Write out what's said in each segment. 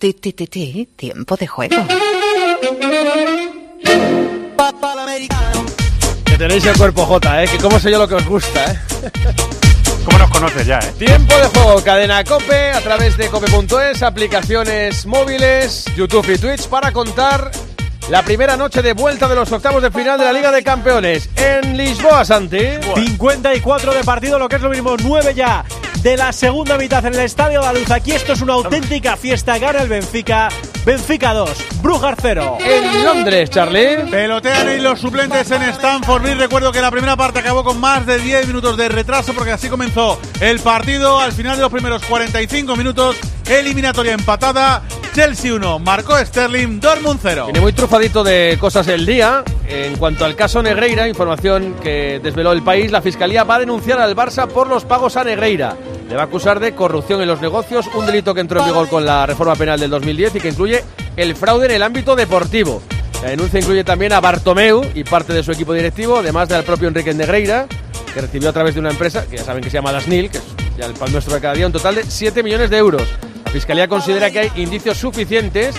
Ti, ti, ti, ti, tiempo de juego. Que tenéis el cuerpo J, ¿eh? Que como sé yo lo que os gusta, ¿eh? ¿Cómo nos conoces ya, eh? Tiempo de juego, cadena Cope, a través de cope.es, aplicaciones móviles, YouTube y Twitch para contar la primera noche de vuelta de los octavos de final de la Liga de Campeones en Lisboa, Santi. 54 de partido, lo que es lo mismo, 9 ya de la segunda mitad en el Estadio de la Luz. Aquí esto es una auténtica fiesta. Gana el Benfica. Benfica 2, Brujas 0. En Londres, Charlie. Pelotean y los suplentes en Stanford Bridge. Recuerdo que la primera parte acabó con más de 10 minutos de retraso porque así comenzó el partido. Al final de los primeros 45 minutos, eliminatoria empatada. Chelsea 1, marcó Sterling, Dortmund 0. Viene muy trufadito de cosas el día. En cuanto al caso Negreira, información que desveló el país, la Fiscalía va a denunciar al Barça por los pagos a Negreira. Le va a acusar de corrupción en los negocios, un delito que entró en vigor con la reforma penal del 2010 y que incluye el fraude en el ámbito deportivo. La denuncia incluye también a Bartomeu y parte de su equipo directivo, además del propio Enrique Negreira, que recibió a través de una empresa, que ya saben que se llama Dasnil, que es ya el pan nuestro de cada día, un total de 7 millones de euros. Fiscalía considera que hay indicios suficientes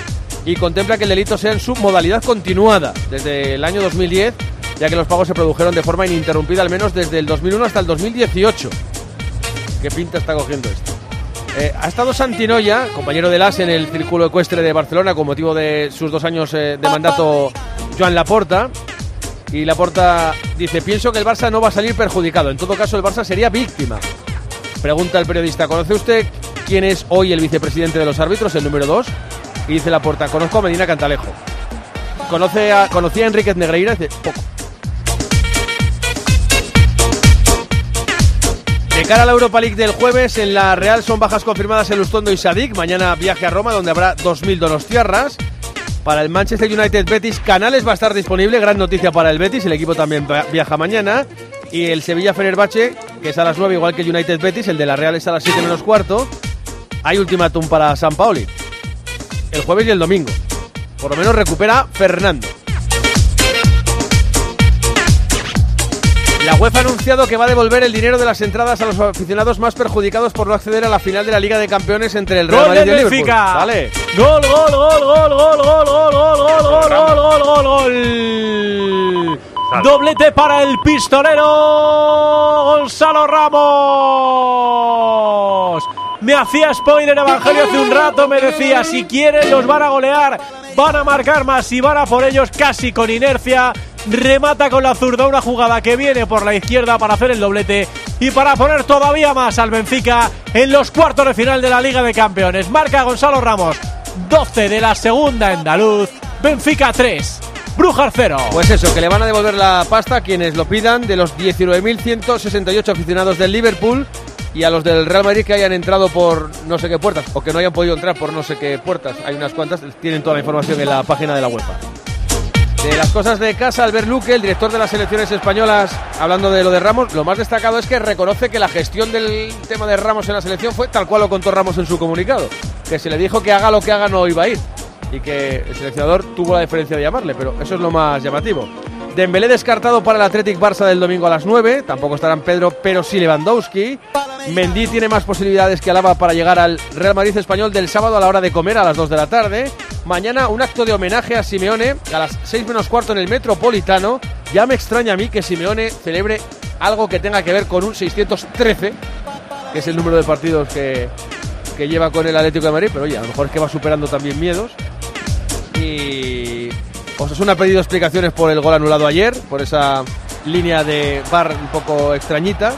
y contempla que el delito sea en su modalidad continuada desde el año 2010, ya que los pagos se produjeron de forma ininterrumpida al menos desde el 2001 hasta el 2018. ¿Qué pinta está cogiendo esto? Eh, ha estado Santinoya, compañero de LAS en el Círculo Ecuestre de Barcelona con motivo de sus dos años eh, de mandato Joan Laporta. Y Laporta dice, pienso que el Barça no va a salir perjudicado. En todo caso, el Barça sería víctima. Pregunta el periodista, ¿conoce usted quién es hoy el vicepresidente de los árbitros, el número 2? Y dice Laporta, conozco a Medina Cantalejo. ¿Conoce a, ¿Conocía a Enriquez Negreira? Dice, poco. De cara a la Europa League del jueves, en la Real son bajas confirmadas el Ustondo y Sadik. Mañana viaje a Roma, donde habrá 2.000 donostiarras. Para el Manchester United Betis, Canales va a estar disponible. Gran noticia para el Betis, el equipo también viaja mañana. Y el Sevilla Fenerbahce, que es a las 9, igual que el United Betis, el de la Real es a las 7 menos cuarto. Hay ultimátum para San Paoli. El jueves y el domingo. Por lo menos recupera Fernando. La UEFA ha anunciado que va a devolver el dinero de las entradas a los aficionados más perjudicados por no acceder a la final de la Liga de Campeones entre el Real Madrid y el Liverpool. Vale. Gol, gol, gol, gol, gol, gol, gol, gol, gol, gol, gol, gol, gol. Doblete para el pistolero Gonzalo Ramos. Me hacía spoiler Evangelio hace un rato, me decía, si quieren los van a golear, van a marcar más y van a por ellos casi con inercia. Remata con la zurda una jugada que viene por la izquierda para hacer el doblete y para poner todavía más al Benfica en los cuartos de final de la Liga de Campeones. Marca Gonzalo Ramos, 12 de la segunda andaluz, Benfica 3, Brujas 0. Pues eso, que le van a devolver la pasta a quienes lo pidan de los 19.168 aficionados del Liverpool y a los del Real Madrid que hayan entrado por no sé qué puertas o que no hayan podido entrar por no sé qué puertas. Hay unas cuantas, tienen toda la información en la página de la UEFA. De las cosas de casa, Albert Luque, el director de las selecciones españolas, hablando de lo de Ramos, lo más destacado es que reconoce que la gestión del tema de Ramos en la selección fue tal cual lo contó Ramos en su comunicado, que se le dijo que haga lo que haga no iba a ir y que el seleccionador tuvo la diferencia de llamarle, pero eso es lo más llamativo. Dembélé descartado para el Athletic Barça del domingo a las 9, tampoco estarán Pedro, pero sí Lewandowski. Mendy tiene más posibilidades que Alaba para llegar al Real Madrid español del sábado a la hora de comer a las 2 de la tarde. Mañana un acto de homenaje a Simeone a las 6 menos cuarto en el Metropolitano. Ya me extraña a mí que Simeone celebre algo que tenga que ver con un 613, que es el número de partidos que, que lleva con el Atlético de Madrid, pero oye, a lo mejor es que va superando también miedos. Y Osasuna ha pedido explicaciones por el gol anulado ayer, por esa línea de bar un poco extrañita.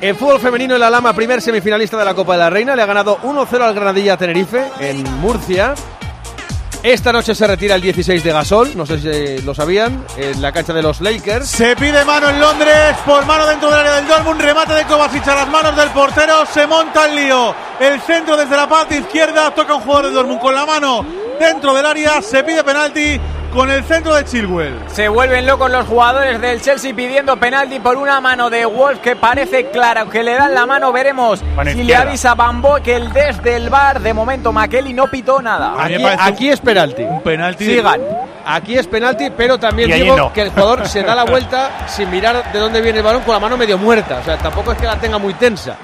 En fútbol femenino, el Alama, primer semifinalista de la Copa de la Reina, le ha ganado 1-0 al Granadilla Tenerife en Murcia. Esta noche se retira el 16 de Gasol, no sé si lo sabían, en la cancha de los Lakers. Se pide mano en Londres, por mano dentro del área del Dortmund, remate de Kovacic a las manos del portero, se monta el lío. El centro desde la parte izquierda, toca un jugador del Dortmund con la mano dentro del área, se pide penalti con el centro de Chilwell. Se vuelven locos los jugadores del Chelsea pidiendo penalti por una mano de Wolf que parece clara. Aunque le dan la mano, veremos si le avisa Bambo que el desde el bar, de momento Makeli no pitó nada. Aquí, es penalti. Un penalti. Sigan. Aquí es penalti, pero también digo no. que el jugador se da la vuelta sin mirar de dónde viene el balón con la mano medio muerta. O sea, tampoco es que la tenga muy tensa.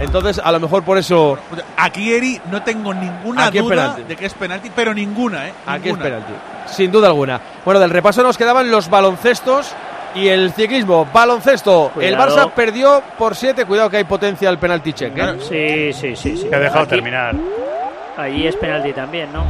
Entonces, a lo mejor por eso Aquí, Eri, no tengo ninguna Aquí duda de que es penalti, pero ninguna, ¿eh? aquí es penalti. Sin duda alguna. Bueno, del repaso nos quedaban los baloncestos y el ciclismo. Baloncesto. El. Barça perdió por 7. Cuidado que hay potencia al penalti check. ¿eh? Sí, sí, sí, sí. Que ha dejado Aquí- terminar. Ahí es penalti también, ¿no?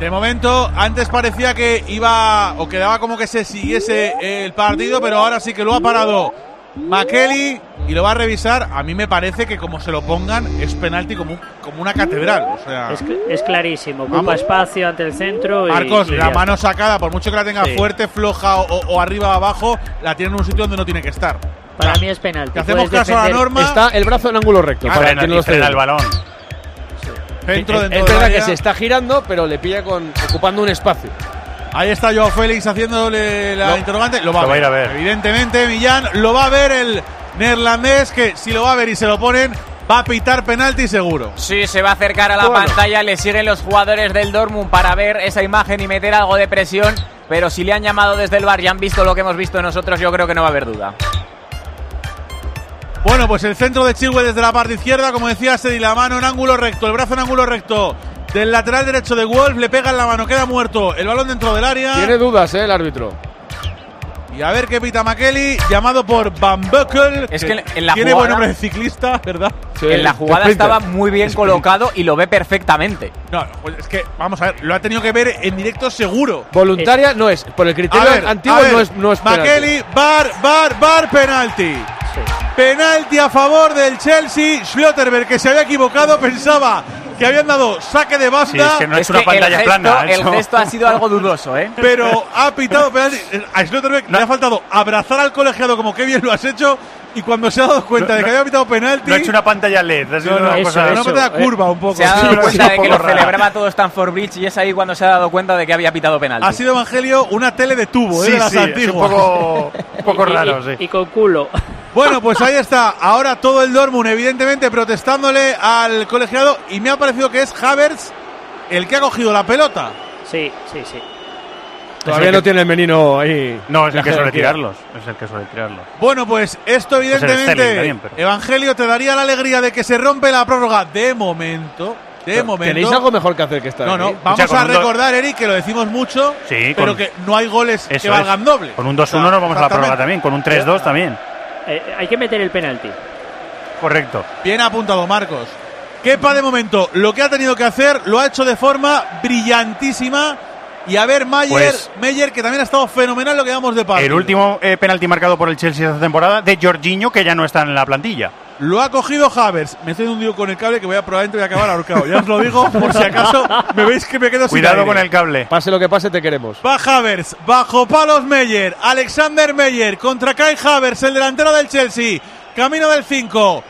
De momento, antes parecía que iba o quedaba como que se siguiese el partido, pero ahora sí que lo ha parado McKelly y lo va a revisar. A mí me parece que como se lo pongan es penalti como, como una catedral. O sea, Es, cl- es clarísimo. Ocupa Vamos. espacio ante el centro. y- Marcos, y la mano sacada, por mucho que la tenga Sí. fuerte, floja o, o arriba o abajo, la tiene en un sitio donde no tiene que estar. Para O sea, mí es penalti. que hacemos caso a la defender- norma. Está el brazo en ángulo recto. Ah, para Frena, quien no frena el balón. Centro Es- dentro es verdad que se está girando, pero le pilla con ocupando un espacio. Ahí está Joao Félix haciéndole la Lo- interrogante. Lo va, lo va a ir a ver. Evidentemente, Millán lo va a ver el neerlandés, que si lo va a ver y se lo ponen, va a pitar penalti seguro. Sí, se va a acercar a la Bueno. pantalla, le siguen los jugadores del Dortmund para ver esa imagen y meter algo de presión, pero si le han llamado desde el bar y han visto lo que hemos visto nosotros, yo creo que no va a haber duda. Bueno, pues el centro de Chilwell desde la parte izquierda, como decía, se la mano en ángulo recto, el brazo en ángulo recto del lateral derecho de Wolf, le pega en la mano, queda muerto, el balón dentro del área. Tiene dudas, ¿eh? El árbitro. Y a ver qué pita McKelly, llamado por Van Buckel. Es que en la tiene jugada- buen nombre de ciclista, ¿verdad? Sí, en la jugada sprinter. estaba muy bien colocado y lo ve perfectamente. No, pues es que, vamos a ver, lo ha tenido que ver en directo seguro. Voluntaria no es. Por el A criterio ver, antiguo ver, no es, no es. McKelly, bar, bar, bar, penalti. Sí. Penalti a favor del Chelsea. Schlotterberg, que se había equivocado, pensaba que habían dado saque de banda. Sí, es que no es, Es una que el pantalla gesto, plana. el eso. gesto ha sido algo dudoso, ¿eh? Pero ha pitado penalti. A Schlotterberg le ha faltado abrazar al colegiado como que bien lo has hecho. Y cuando se ha dado cuenta No, de que no, había pitado penalti, No ha hecho una pantalla LED. Ha sido No, no, una eso, cosa. una eso. pantalla eh. curva un poco. Se ha dado cuenta sí, de que lo celebraba todo Stanford Bridge y es ahí cuando se ha dado cuenta de que había pitado penalti. Ha sido Evangelio una tele de tubo, ¿eh? Sí, de las sí, es un antiguas. poco, un poco raro, sí. Y con culo. Bueno, pues ahí está. Ahora todo el Dortmund, evidentemente, protestándole al colegiado. Y me ha parecido que es Havertz el que ha cogido la pelota. Sí, sí, sí. Todavía no tiene el menino ahí. No, es el que suele tirarlos. Es el que suele tirarlos. Bueno, pues esto el evidentemente, Sterling también, pero- Evangelio, te daría la alegría de que se rompe la prórroga de momento. De momento. ¿Tenéis algo mejor que hacer que estar No, no, aquí? vamos Escucha, a con un do- recordar, Eric, que lo decimos mucho, Sí, pero con- que no hay goles que Eso valgan es. doble. Con un 2-1 O sea, nos vamos a la prórroga también. Con un 3-2 también. Eh, hay que meter el penalti. Correcto. Bien apuntado, Marcos. Kepa, de momento, lo que ha tenido que hacer lo ha hecho de forma brillantísima. Y a ver, Mayer, Pues- Meyer, que también ha estado fenomenal lo que damos de partido. El último eh, penalti marcado por el Chelsea esta temporada de Jorginho, que ya no está en la plantilla. Lo ha cogido Havers. Me estoy hundido con el cable que voy a probablemente voy a acabar ahorcado. Ya os lo digo, por si acaso me veis que me quedo sin Cuidado aire. con el cable. Pase lo que pase, te queremos. Va Havers, bajo palos Meyer, Alexander Meyer contra Kai Havers, el delantero del Chelsea, camino del 5.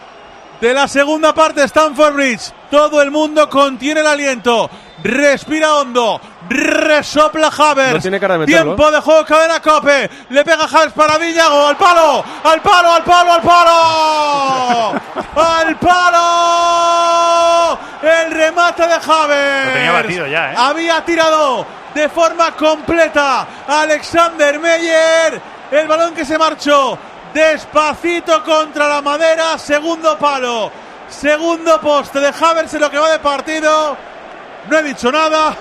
De la segunda parte, Stanford Bridge. Todo el mundo contiene el aliento. Respira hondo. Resopla Havers. No tiene cara de meterlo. Tiempo de juego, cadena Cope. Le pega Havers para Villago. Al palo, al palo, al palo, al palo. al palo. El remate de Havers. Lo tenía batido ya, ¿eh? Había tirado de forma completa Alexander Meyer. El balón que se marchó despacito contra la madera. Segundo palo. Segundo poste de Havers en lo que va de partido. No he dicho nada.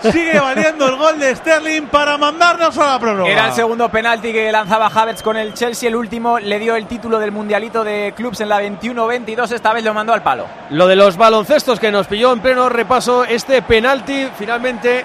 Sigue valiendo el gol de Sterling para mandarnos a la prórroga. Era el segundo penalti que lanzaba Havertz con el Chelsea. El último le dio el título del mundialito de clubs en la 21-22. Esta vez lo mandó al palo. Lo de los baloncestos que nos pilló en pleno repaso, este penalti finalmente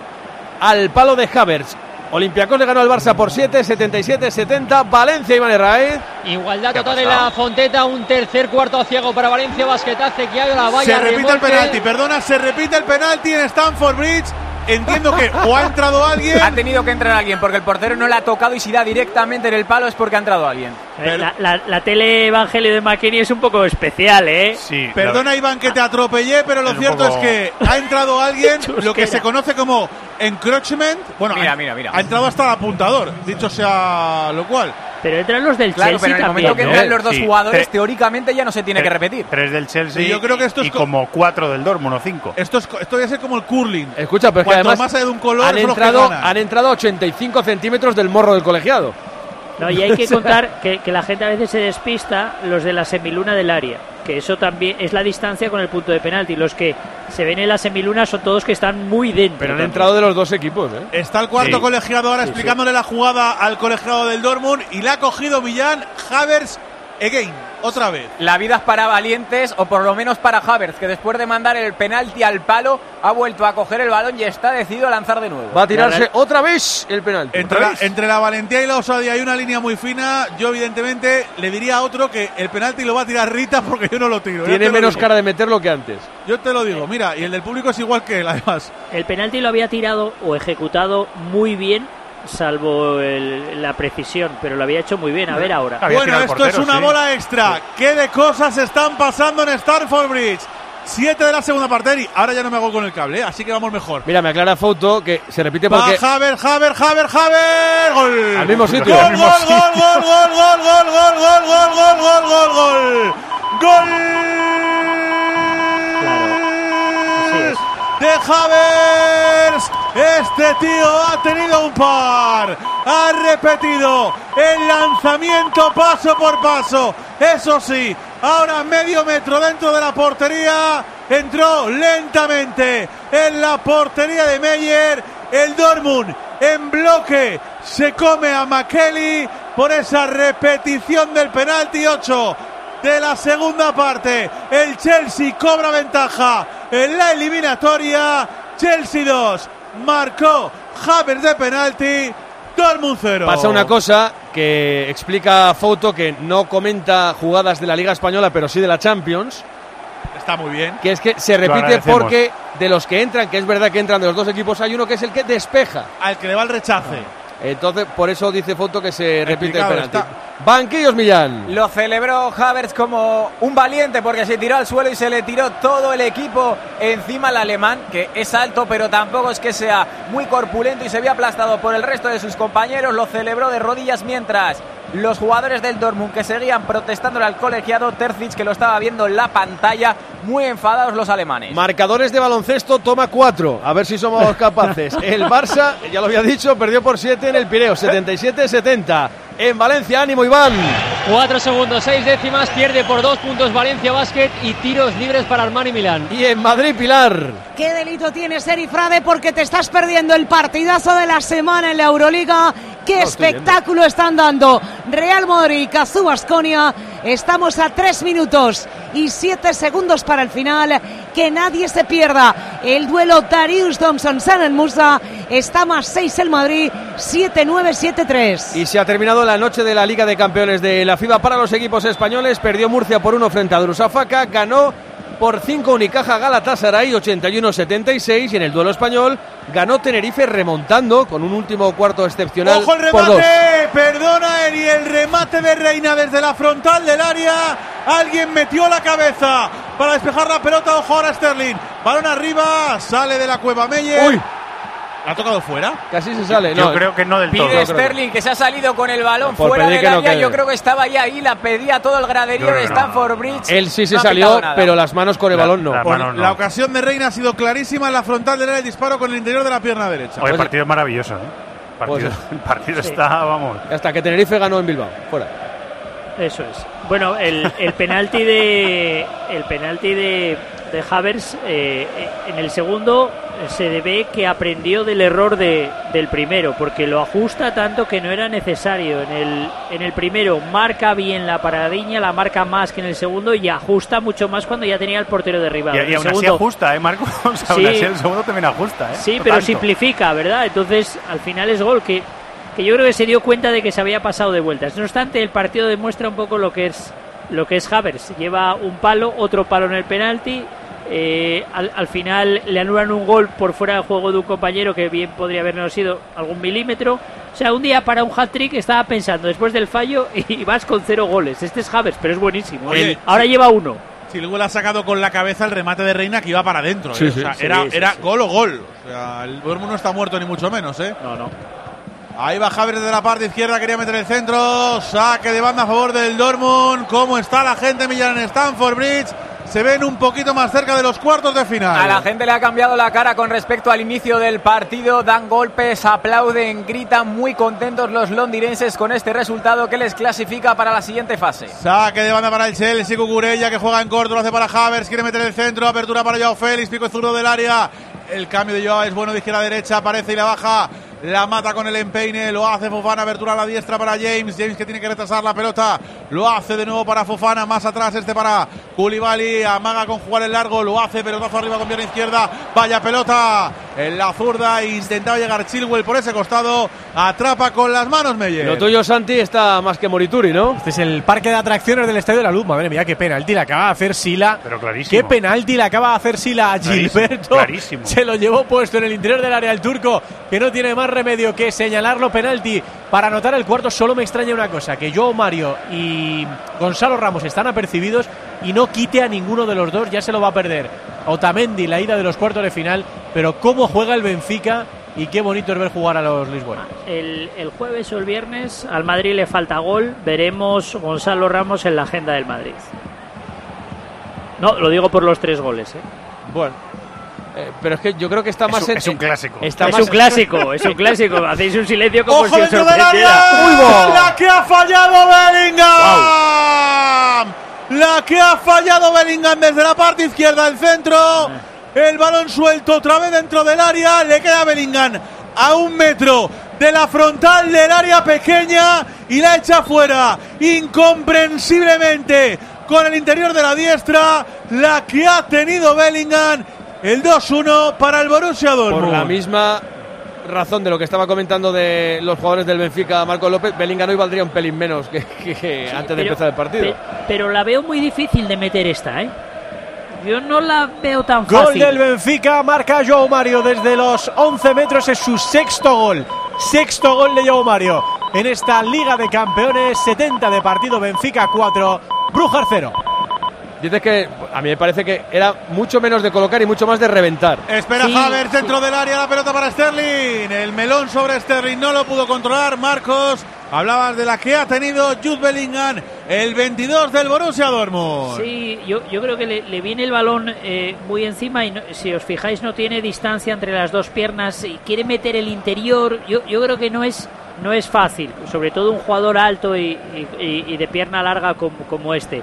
al palo de Havertz. Olympiacos le ganó al Barça por 7, 77-70. Valencia, Iván Herraez. Igualdad ¿Qué ha total en la Fonteta, un tercer cuarto a ciego para Valencia, basquetace que hay la valla. Se repite el penalti, perdona, se repite el penalti en Stanford Bridge. Entiendo que o ha entrado alguien. Ha tenido que entrar alguien porque el portero no le ha tocado y si da directamente en el palo es porque ha entrado alguien. Eh, La, la- la tele Evangelio de McKinney es un poco especial, ¿eh? Sí. Perdona Iván que te atropellé, pero lo Es cierto poco- es que ha entrado alguien, lo que se conoce como encroachment. Bueno, Mira, ha, mira, mira. ha entrado hasta el apuntador, dicho sea lo cual. Pero entran los del Claro, Chelsea pero en el también, momento que ¿no? entran los dos Sí. jugadores, Tre- teóricamente ya no se tiene que repetir. Tres del Chelsea Sí, yo creo que esto es y co- como cuatro del Dortmund o cinco. Esto, es, esto debe ser como el curling. Escucha, pero es además más hay de un color, han entrado, han entrado a 85 centímetros del morro del colegiado. No, y hay que contar que, que la gente a veces se despista los de la semiluna del área, que eso también es la distancia con el punto de penalti. Los que se ven en la semiluna son todos que están muy dentro. Pero han también. entrado de los dos equipos, ¿eh? Está el cuarto Sí. colegiado ahora Sí, explicándole la jugada al colegiado del Dortmund y le ha cogido Millán Havers again, otra vez. La vida es para valientes, o por lo menos para Havertz, que después de mandar el penalti al palo, ha vuelto a coger el balón y está decidido a lanzar de nuevo. Va a tirarse otra vez el penalti. Entre la, entre la valentía y la osadía hay una línea muy fina. Yo, evidentemente, le diría a otro que el penalti lo va a tirar Rita porque yo no lo tiro. Ya Tiene lo menos digo. cara de meterlo que antes. Yo te lo digo, mira, y el del público es igual que él, además. El penalti lo había tirado o ejecutado muy bien, salvo el- la precisión, pero lo había hecho muy bien. A ver ahora. Había bueno, esto es portero, una sí. bola extra. ¿Qué de cosas están pasando en Starford Bridge? Siete de la segunda parte. Y ahora ya no me hago con el cable, ¿eh? así que vamos mejor. Mira, me aclara Foto que se repite Va porque Haber, Haber, Haber, Haber. Gol. al mismo sitio. Gol, gol, gol, gol, gol, gol, gol, gol, gol, gol, gol, gol, gol, gol. Claro, De Havers. Este tío ha tenido un par. Ha repetido el lanzamiento paso por paso. Eso sí, ahora medio metro dentro de la portería. Entró lentamente en la portería de Meyer. El Dortmund en bloque se come a McKelly por esa repetición del penalti 8 de la segunda parte. El Chelsea cobra ventaja en la eliminatoria. Chelsea 2 marcó Havertz de penalti. Dortmund 0. Pasa una cosa que explica Foto que no comenta jugadas de la Liga Española, pero sí de la Champions, Está muy bien. que es que se repite porque de los que entran, que es verdad que entran de los dos equipos, hay uno que es el que despeja. Al que le va el rechace. Entonces, por eso dice Foto que se repite el penalti. está. Banquillos Millán. Lo celebró Havertz como un valiente porque se tiró al suelo y se le tiró todo el equipo encima al alemán, que es alto pero tampoco es que sea muy corpulento y se ve aplastado por el resto de sus compañeros. Lo celebró de rodillas mientras los jugadores del Dortmund que seguían protestándole al colegiado Terzic que lo estaba viendo en la pantalla, muy enfadados los alemanes. Marcadores de baloncesto, toma cuatro. A ver si somos capaces. El Barça, ya lo había dicho, perdió por siete en el Pireo, 77-70. En Valencia, ánimo Iván. Cuatro segundos, seis décimas, pierde por dos puntos Valencia Basket y tiros libres para Armani Milán. Y en Madrid, Pilar. ¿Qué delito tienes, Eri Frade? Porque te estás perdiendo el partidazo de la semana en la Euroliga. ¿Qué espectáculo están dando? Real Madrid, Cazú Basconia. Estamos a tres minutos y siete segundos para el final. Que nadie se pierda. El duelo Darius Thompson San Musa está más seis el Madrid, 7-9, 7-3. Y se ha terminado la noche de la Liga de Campeones de la FIBA para los equipos españoles. Perdió Murcia por uno frente a Drusafaca. Ganó por 5 Unicaja Galatasaray 81-76 y en el duelo español ganó Tenerife remontando con un último cuarto excepcional ¡Ojo el por dos. remate! Perdona, Eri, el remate de Reina desde la frontal del área. Alguien metió la cabeza para despejar la pelota. Ojo ahora Sterling. Balón arriba, sale de la cueva Meyer. Uy. ¿La ha tocado fuera? Casi se sale. Yo no, creo que no del todo. Pide Sterling que se ha salido con el balón Por fuera del no área. quede. Yo creo que estaba ya ahí, la pedía todo el graderío de no. Stanford Bridge. Él sí se No salió, pero las manos con el La- balón no. la- no. Ocasión de Reina ha sido clarísima en la frontal del área el disparo con el interior de la pierna derecha. Oye, el Pues- partido es maravilloso, ¿eh? El partido, Pues- el partido Sí. está, vamos. Hasta que Tenerife ganó en Bilbao. Fuera. Eso es. Bueno, el, el penalti de el penalti de, de Havers eh, en el segundo se ve que aprendió del error de, del primero, porque lo ajusta tanto que no era necesario. En el, en el primero marca bien la paradiña, la marca más que en el segundo y ajusta mucho más cuando ya tenía el portero derribado. Y, En y el aún así segundo- ajusta, ¿eh, Marco? O sea, Sí. aún así el segundo también ajusta, ¿eh? Sí, pero tanto. simplifica, ¿verdad? Entonces, al final es gol que, que yo creo que se dio cuenta de que se había pasado de vueltas. No obstante, el partido demuestra un poco lo que es lo que es Havers. Lleva un palo, otro palo en el penalti. Eh, al, al final le anulan un gol por fuera del juego de un compañero que bien podría habernos sido algún milímetro. O sea, un día para un hat-trick estaba pensando después del fallo y vas con cero goles. Este es Havers, pero es buenísimo. Oye, El- ahora lleva uno. Si luego le ha sacado con la cabeza el remate de Reina que iba para adentro. Sí, ¿eh? sí. O sea, Sí, era sí, era sí. gol o gol. O sea, el Dortmund no está muerto ni mucho menos, ¿eh? No, no. Ahí va Javier desde la parte izquierda, quería meter el centro. Saque de banda a favor del Dortmund. ¿Cómo está la gente Millán en Stanford Bridge? Se ven un poquito más cerca de los cuartos de final. A la gente le ha cambiado la cara con respecto al inicio del partido. Dan golpes, aplauden, gritan muy contentos los londinenses con este resultado que les clasifica para la siguiente fase. Saque de banda para el Chelsea, Cucurella que juega en corto, lo hace para Havers, quiere meter el centro, apertura para Joao Félix, pico zurdo del área. El cambio de Joao es bueno de izquierda a derecha, aparece y la baja. La mata con el empeine, lo hace Fofana, abertura a la diestra para James. James que tiene que retrasar la pelota, lo hace de nuevo para Fofana, más atrás este para Koulibaly, amaga con jugar el largo, lo hace, pelotazo arriba con pierna izquierda, vaya pelota en la zurda, intentaba llegar Chilwell por ese costado, atrapa con las manos Meyer. Lo tuyo, Santi, está más que Morituri, ¿no? Este es el parque de atracciones del Estadio de la Luz. Madre mía, qué penalti le acaba de hacer Sila. Pero clarísimo. Qué penalti le acaba de hacer Sila a Clarísimo, Gilberto. clarísimo. Se lo llevó puesto en el interior del área el turco, que no tiene más remedio que señalarlo penalti para anotar el cuarto. Solo me extraña una cosa, que Joe Mario y Gonzalo Ramos están apercibidos y no quite a ninguno de los dos, ya se lo va a perder. Otamendi, la ida de los cuartos de final, pero cómo juega el Benfica y qué bonito es ver jugar a los Lisboa. El, el jueves o el viernes al Madrid le falta gol. Veremos Gonzalo Ramos en la agenda del Madrid. No, lo digo por los tres goles. ¿eh? Bueno. Eh, pero es que yo creo que está más un- en- es un clásico. Está es más un clásico, es un clásico. Hacéis un silencio como ¡Ojo si dentro del área! ¡La que ha fallado Bellingham! La que ha fallado Bellingham desde la parte izquierda del centro. El balón suelto otra vez dentro del área. Le queda a Bellingham a un metro de la frontal del área pequeña y la echa fuera incomprensiblemente con el interior de la diestra. La que ha tenido Bellingham. El 2-1 para el Borussia Dortmund. Por la misma razón de lo que estaba comentando de los jugadores del Benfica, Marco López, Bellingham hoy valdría un pelín menos que, que- que antes de Pero- empezar el partido. pe- pero la veo muy difícil de meter esta, ¿eh? Yo no la veo tan Gol fácil. del Benfica, marca Joao Mario desde los 11 metros, es su sexto gol. Sexto gol de Joao Mario en esta Liga de Campeones, 70 de partido, Benfica 4, Brujas 0. Dices que a mí me parece que era mucho menos de colocar y mucho más de reventar. Espera Sí, Havertz dentro del área, la pelota para Sterling. El melón sobre Sterling no lo pudo controlar. Marcos, hablabas de la que ha tenido Jude Bellingham, el 22 del Borussia Dortmund. Sí, yo, yo creo que le, le viene el balón eh, muy encima y no- si os fijáis no tiene distancia entre las dos piernas y quiere meter el interior. Yo, yo creo que no es no es fácil, sobre todo un jugador alto y, y- y- y de pierna larga como, como este.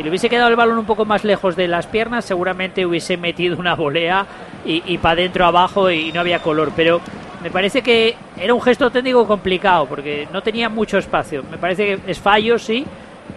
Si le hubiese quedado el balón un poco más lejos de las piernas, seguramente hubiese metido una volea y, y para adentro abajo y no había color. Pero me parece que era un gesto técnico complicado porque no tenía mucho espacio. Me parece que es fallo, sí,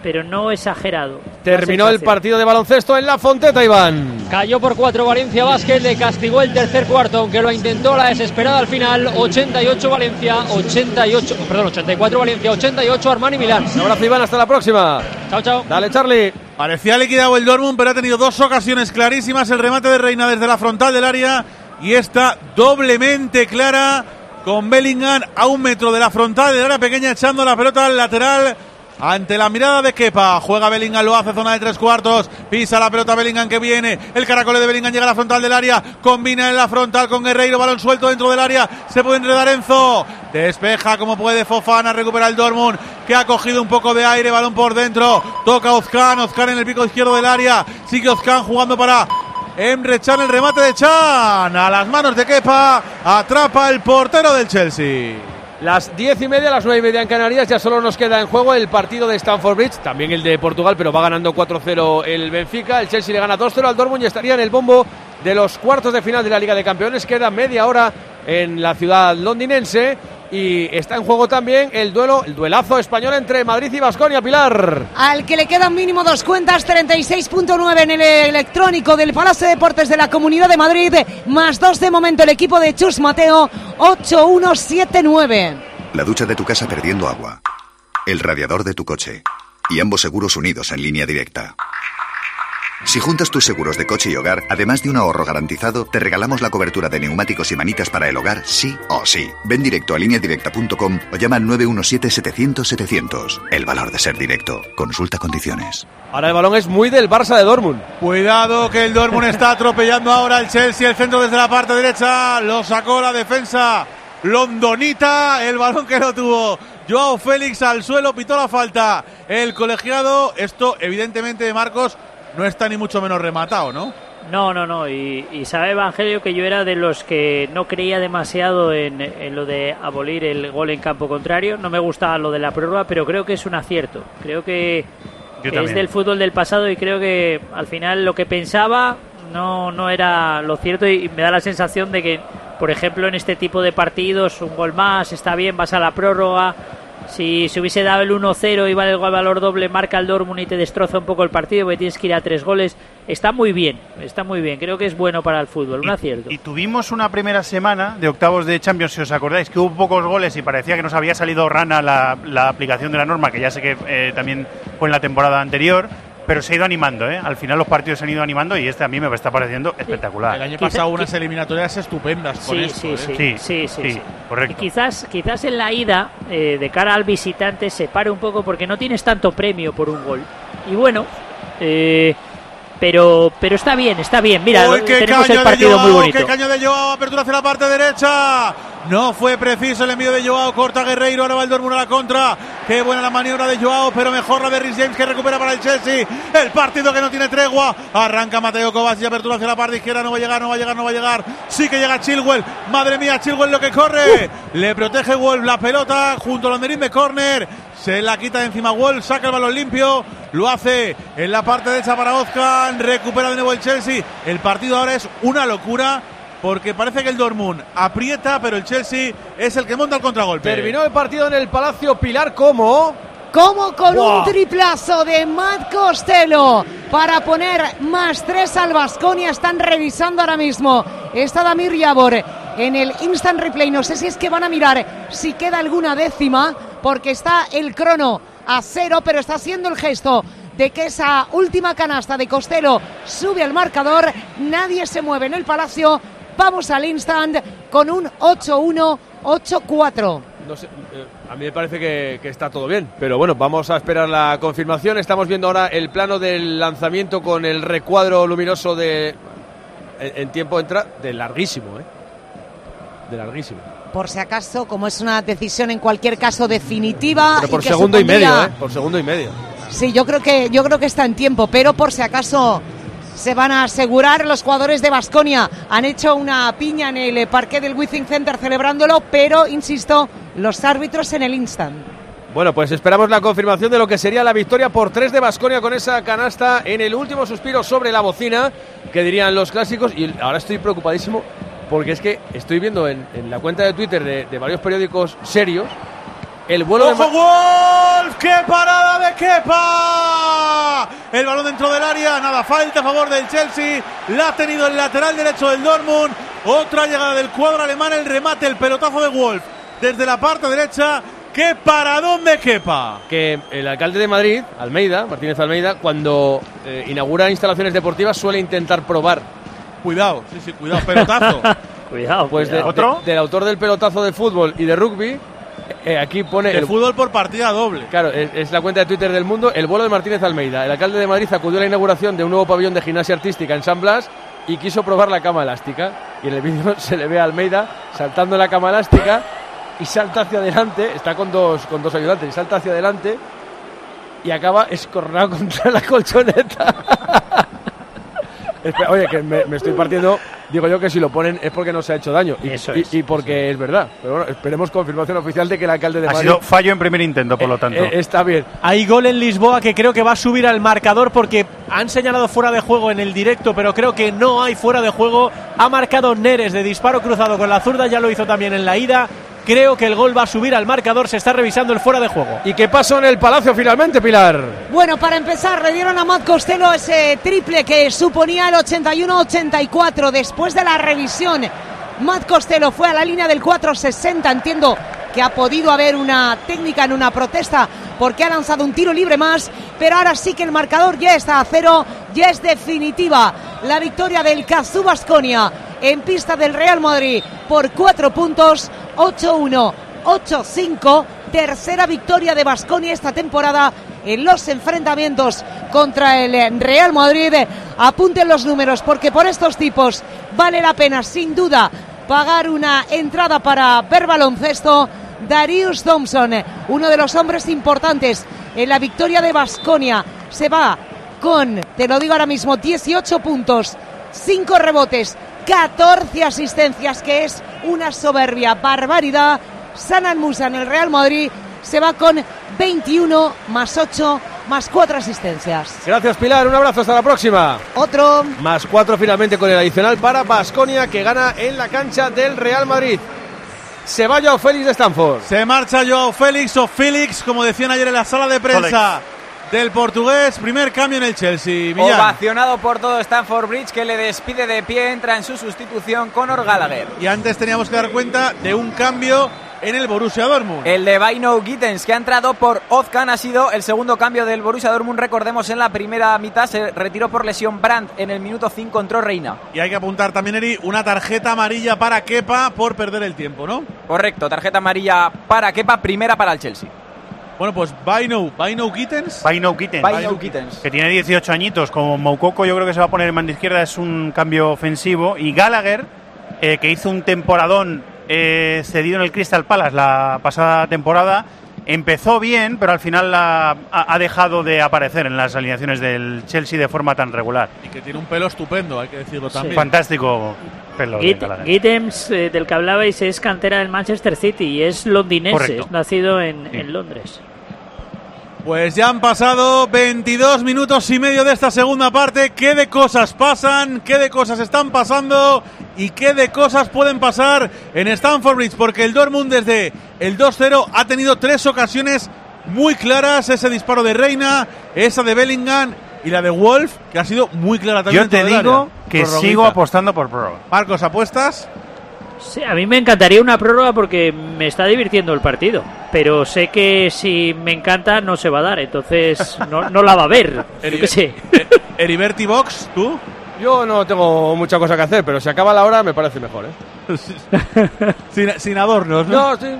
pero no exagerado. Terminó el partido de baloncesto en la Fonteta, Iván. Cayó por cuatro Valencia Basket, le castigó el tercer cuarto, aunque lo intentó la desesperada al final. 88 Valencia, 88, perdón, 84 Valencia, 88 Armani Milán. Un abrazo, Iván, hasta la próxima. Chao, chao. Dale, Charlie. Parecía liquidado el Dortmund, pero ha tenido dos ocasiones clarísimas. El remate de Reina desde la frontal del área y esta doblemente clara con Bellingham a un metro de la frontal del área pequeña echando la pelota al lateral. Ante la mirada de Kepa, juega Bellingham, lo hace zona de tres cuartos, pisa la pelota Bellingham que viene, el caracole de Bellingham llega a la frontal del área, combina en la frontal con Guerreiro, balón suelto dentro del área, se puede enredar Enzo, despeja como puede Fofana, recupera el Dortmund, que ha cogido un poco de aire, balón por dentro, toca Ozcan, Ozcan en el pico izquierdo del área, sigue Ozcan jugando para Emre Chan, el remate de Chan, a las manos de Kepa, atrapa el portero del Chelsea. Las diez y media, las nueve y media en Canarias, ya solo nos queda en juego el partido de Stamford Bridge, también el de Portugal, pero va ganando 4-0 el Benfica. El Chelsea le gana 2-0 al Dortmund y estaría en el bombo de los cuartos de final de la Liga de Campeones. Queda media hora en la ciudad londinense y está en juego también el duelo, el duelazo español entre Madrid y Vasconia. Pilar. Al que le quedan mínimo dos cuentas, 36.9 en el electrónico del Palacio de Deportes de la Comunidad de Madrid, más dos de momento el equipo de Chus Mateo, 8-1-7-9. La ducha de tu casa perdiendo agua. El radiador de tu coche. Y ambos seguros unidos en línea directa. Si juntas tus seguros de coche y hogar, además de un ahorro garantizado, te regalamos la cobertura de neumáticos y manitas para el hogar, sí o sí. Ven directo a lineadirecta.com o llama al 917-700-700. El valor de ser directo. Consulta condiciones. Ahora el balón es muy del Barça de Dortmund. Cuidado que el Dortmund está atropellando ahora el Chelsea, el centro desde la parte derecha, lo sacó la defensa londonita, el balón que lo tuvo Joao Félix al suelo, pitó la falta el colegiado, esto evidentemente de Marcos no está ni mucho menos rematado, ¿no? No, no, no. Y, y sabe Evangelio que yo era de los que no creía demasiado en, en lo de abolir el gol en campo contrario. No me gustaba lo de la prórroga, pero creo que es un acierto. Creo que es del fútbol del pasado y creo que al final lo que pensaba no, no era lo cierto y, y me da la sensación de que, por ejemplo, en este tipo de partidos, un gol más, está bien, vas a la prórroga. Si se hubiese dado el 1-0 y vale el valor doble, marca el Dortmund y te destroza un poco el partido porque tienes que ir a tres goles. Está muy bien, está muy bien. Creo que es bueno para el fútbol, un acierto. Y tuvimos una primera semana de octavos de Champions, si os acordáis, que hubo pocos goles y parecía que nos había salido rana la, la aplicación de la norma, que ya sé que eh, también fue en la temporada anterior, pero se ha ido animando, ¿eh? Al final los partidos se han ido animando y este a mí me está pareciendo espectacular. El año pasado unas eliminatorias estupendas con Sí, esto. sí, ¿eh? sí, Sí, sí, sí, sí, sí. correcto. Y quizás, quizás en la ida, eh, de cara al visitante, se pare un poco porque no tienes tanto premio por un gol. Y bueno, eh, pero, pero está bien, está bien. Mira, tenemos el partido muy bonito. qué caño de Joao, apertura hacia la parte derecha. No fue preciso el envío de Joao, corta Guerreiro, ahora va el Dortmund a la contra. Qué buena la maniobra de Joao, pero mejor la de Rhys James que recupera para el Chelsea. El partido que no tiene tregua. Arranca Mateo Kovacic, apertura hacia la parte izquierda, no va a llegar, no va a llegar, no va a llegar. Sí que llega Chilwell. Madre mía, Chilwell lo que corre. Le protege Wolf la pelota junto al banderín de córner. Se la quita de encima Wolf, saca el balón limpio. Lo hace en la parte derecha para Ozcan. Recupera de nuevo el Chelsea. El partido ahora es una locura. Porque parece que el Dortmund aprieta, pero el Chelsea es el que monta el contragolpe. Terminó el partido en el Palacio Pilar como... Como con un triplazo de Matt Costello para poner más tres al Baskonia. Están revisando ahora mismo. Está Damir Yabor en el instant replay. No sé si es que van a mirar si queda alguna décima, porque está el crono a cero, pero está haciendo el gesto de que esa última canasta de Costello sube al marcador. Nadie se mueve en el palacio. Vamos al instant con un 8-1, 8-4. No sé, eh, a mí me parece que, que está todo bien, pero bueno, vamos a esperar la confirmación. Estamos viendo ahora el plano del lanzamiento con el recuadro luminoso de en, en tiempo entra de larguísimo, ¿eh? De larguísimo. por si acaso, como es una decisión en cualquier caso definitiva. Pero por que segundo y medio, ¿eh? Por segundo y medio. Sí, yo creo que yo creo que está en tiempo, pero por si acaso se van a asegurar los jugadores de Basconia. Han hecho una piña en el parque del Withing Center celebrándolo, pero insisto, los árbitros en el instant. Bueno, pues esperamos la confirmación de lo que sería la victoria por tres de Basconia con esa canasta en el último suspiro sobre la bocina, que dirían los clásicos. Y ahora estoy preocupadísimo porque es que estoy viendo en, la cuenta de Twitter de varios periódicos serios el vuelo de. ¡Ojo, Ma- Wolf! ¡Qué parada de Kepa! El balón dentro del área, nada, falta a favor del Chelsea. La ha tenido el lateral derecho del Dortmund. Otra llegada del cuadro alemán, el remate, el pelotazo de Wolf desde la parte derecha. ¡Qué paradón de Kepa! que el alcalde de Madrid, Almeida, Martínez Almeida, cuando eh, inaugura instalaciones deportivas suele intentar probar. Cuidado, sí, sí, cuidado, pelotazo. Cuidado, Pues de-. ¿Otro? de- del autor del pelotazo de fútbol y de rugby, eh, aquí pone de el, fútbol por partida doble. Claro, es, es la cuenta de Twitter del mundo. El vuelo de Martínez Almeida. El alcalde de Madrid acudió a la inauguración de un nuevo pabellón de gimnasia artística en San Blas y quiso probar la cama elástica. Y en el vídeo se le ve a Almeida saltando en la cama elástica y salta hacia adelante. Está con dos, con dos ayudantes y salta hacia adelante y acaba escornado contra la colchoneta. Espera, Oye, que me, me estoy partiendo. Digo yo que si lo ponen es porque no se ha hecho daño. Y, Eso y- es, y porque es verdad. Pero bueno, esperemos confirmación oficial de que el alcalde de Ha Madrid. sido fallo en primer intento, por lo tanto. eh, está bien. Hay gol en Lisboa que creo que va a subir al marcador porque han señalado fuera de juego en el directo, pero creo que no hay fuera de juego. Ha marcado Neres de disparo cruzado con la zurda, ya lo hizo también en la ida. Creo que el gol va a subir al marcador, se está revisando el fuera de juego. ¿Y qué pasó en el Palacio finalmente, Pilar? Bueno, para empezar, le dieron a Matt Costello ese triple que suponía el 81-84 después de la revisión. Matt Costello fue a la línea del 4-60. Entiendo que ha podido haber una técnica en una protesta porque ha lanzado un tiro libre más, pero ahora sí que el marcador ya está a cero, ya es definitiva la victoria del Cazú Basconia en pista del Real Madrid por cuatro puntos, 8-1, 8-5, tercera victoria de Basconia esta temporada en los enfrentamientos contra el Real Madrid. Apunten los números porque por estos tipos vale la pena sin duda pagar una entrada para ver baloncesto. Darius Thompson, uno de los hombres importantes en la victoria de Basconia, se va con, te lo digo ahora mismo, 18 puntos, 5 rebotes, 14 asistencias, que es una soberbia barbaridad. Sanan Musa en el Real Madrid se va con 21 más 8 más 4 asistencias. Gracias, Pilar. Un abrazo. Hasta la próxima. Otro. Más 4 finalmente con el adicional para Basconia, que gana en la cancha del Real Madrid. Se va Joao Félix de Stanford. Se marcha Joao Félix o Félix, como decían ayer en la sala de prensa del portugués. Primer cambio en el Chelsea. Millán. Ovacionado por todo Stanford Bridge que le despide de pie, entra en su sustitución Conor Gallagher. Y antes teníamos que dar cuenta de un cambio en el Borussia Dortmund. El de Baino Gittens, que ha entrado por Ozkan, ha sido el segundo cambio del Borussia Dortmund. Recordemos, en la primera mitad se retiró por lesión Brandt. En el minuto 5 entró Reina. Y hay que apuntar también, Eri, una tarjeta amarilla para Kepa por perder el tiempo, ¿no? Correcto, tarjeta amarilla para Kepa, primera para el Chelsea. Bueno, pues Baino Gittens. Baino Gittens. Baino Gittens. Que tiene 18 añitos. Como Moukoko, yo creo que se va a poner en banda izquierda. Es un cambio ofensivo. Y Gallagher, eh, que hizo un temporadón eh, cedido en el Crystal Palace la pasada temporada. Empezó bien, pero al final ha, ha dejado de aparecer en las alineaciones del Chelsea de forma tan regular. Y que tiene un pelo estupendo, hay que decirlo también. Fantástico pelo de Git-. Gittens, eh, del que hablabais, es cantera del Manchester City y es londinense, Correcto. es nacido en, en Londres. Pues ya han pasado 22 minutos y medio de esta segunda parte. ¿Qué de cosas pasan? ¿Qué de cosas están pasando? ¿Y qué de cosas pueden pasar en Stamford Bridge? Porque el Dortmund desde el 2-0 ha tenido tres ocasiones muy claras. Ese disparo de Reina, esa de Bellingham y la de Wolf, que ha sido muy clara también. Yo te digo que Prorroguita. sigo apostando por prórroga. Marcos, ¿apuestas? Sí, a mí me encantaría una prórroga porque me está divirtiendo el partido, pero sé que si me encanta no se va a dar, entonces no, no la va a ver. Yo qué sé. Heriberti Box, ¿tú? Yo no tengo mucha cosa que hacer, pero si acaba la hora me parece mejor, ¿eh? sin, sin adornos, ¿no? No, sí.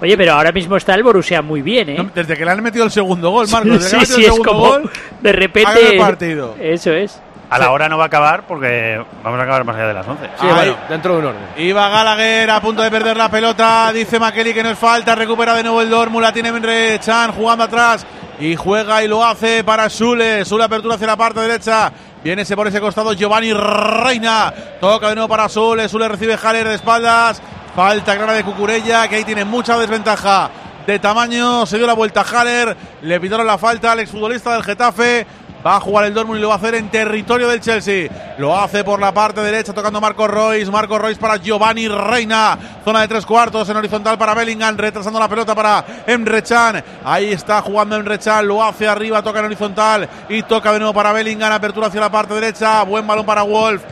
Oye, pero ahora mismo está el Borussia muy bien, ¿eh? No, Desde que le han metido el segundo gol, Marcos. Desde sí, sí, el es segundo como gol, de repente. el partido. Eso es. A la hora no va a acabar porque vamos a acabar más allá de las 11. Sí, Ahí. bueno, dentro de un orden. Iba Gallagher a punto de perder la pelota. Dice Makeli que no es falta. Recupera de nuevo el Dortmund. La tiene Menre Chan jugando atrás. Y juega y lo hace para Sule. Sule apertura hacia la parte derecha. Viene ese por ese costado Giovanni Reina. Toca de nuevo para Sule. Sule recibe Haller de espaldas. Falta clara de Cucurella. Que ahí tiene mucha desventaja de tamaño. Se dio la vuelta Haller. Le pitaron la falta al exfutbolista del Getafe. Va a jugar el Dortmund y lo va a hacer en territorio del Chelsea. Lo hace por la parte derecha tocando Marco Royce. Marco Royce para Giovanni Reina. Zona de tres cuartos en horizontal para Bellingham. Retrasando la pelota para Emre Can. Ahí está jugando Emre Can. Lo hace arriba, toca en horizontal. Y toca de nuevo para Bellingham. Apertura hacia la parte derecha. Buen balón para Wolf.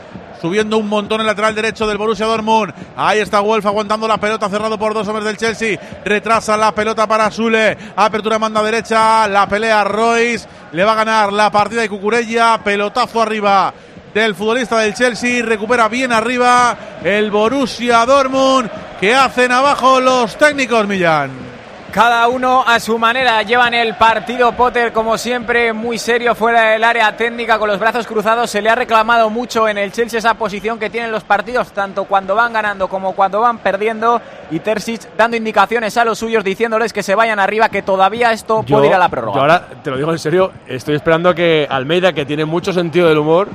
Subiendo un montón el lateral derecho del Borussia Dortmund. Ahí está Wolf aguantando la pelota, cerrado por dos hombres del Chelsea. Retrasa la pelota para Sule. Apertura manda derecha. La pelea Royce. Le va a ganar la partida de Cucurella. Pelotazo arriba del futbolista del Chelsea. Recupera bien arriba el Borussia Dortmund. Que hacen abajo los técnicos, Millán. Cada uno a su manera llevan el partido Potter como siempre muy serio fuera del área técnica con los brazos cruzados. Se le ha reclamado mucho en el Chelsea esa posición que tienen los partidos tanto cuando van ganando como cuando van perdiendo y Terzic dando indicaciones a los suyos diciéndoles que se vayan arriba que todavía esto puede ir a la prórroga. yo ahora, te lo digo en serio, estoy esperando que Almeida, que tiene mucho sentido del humor,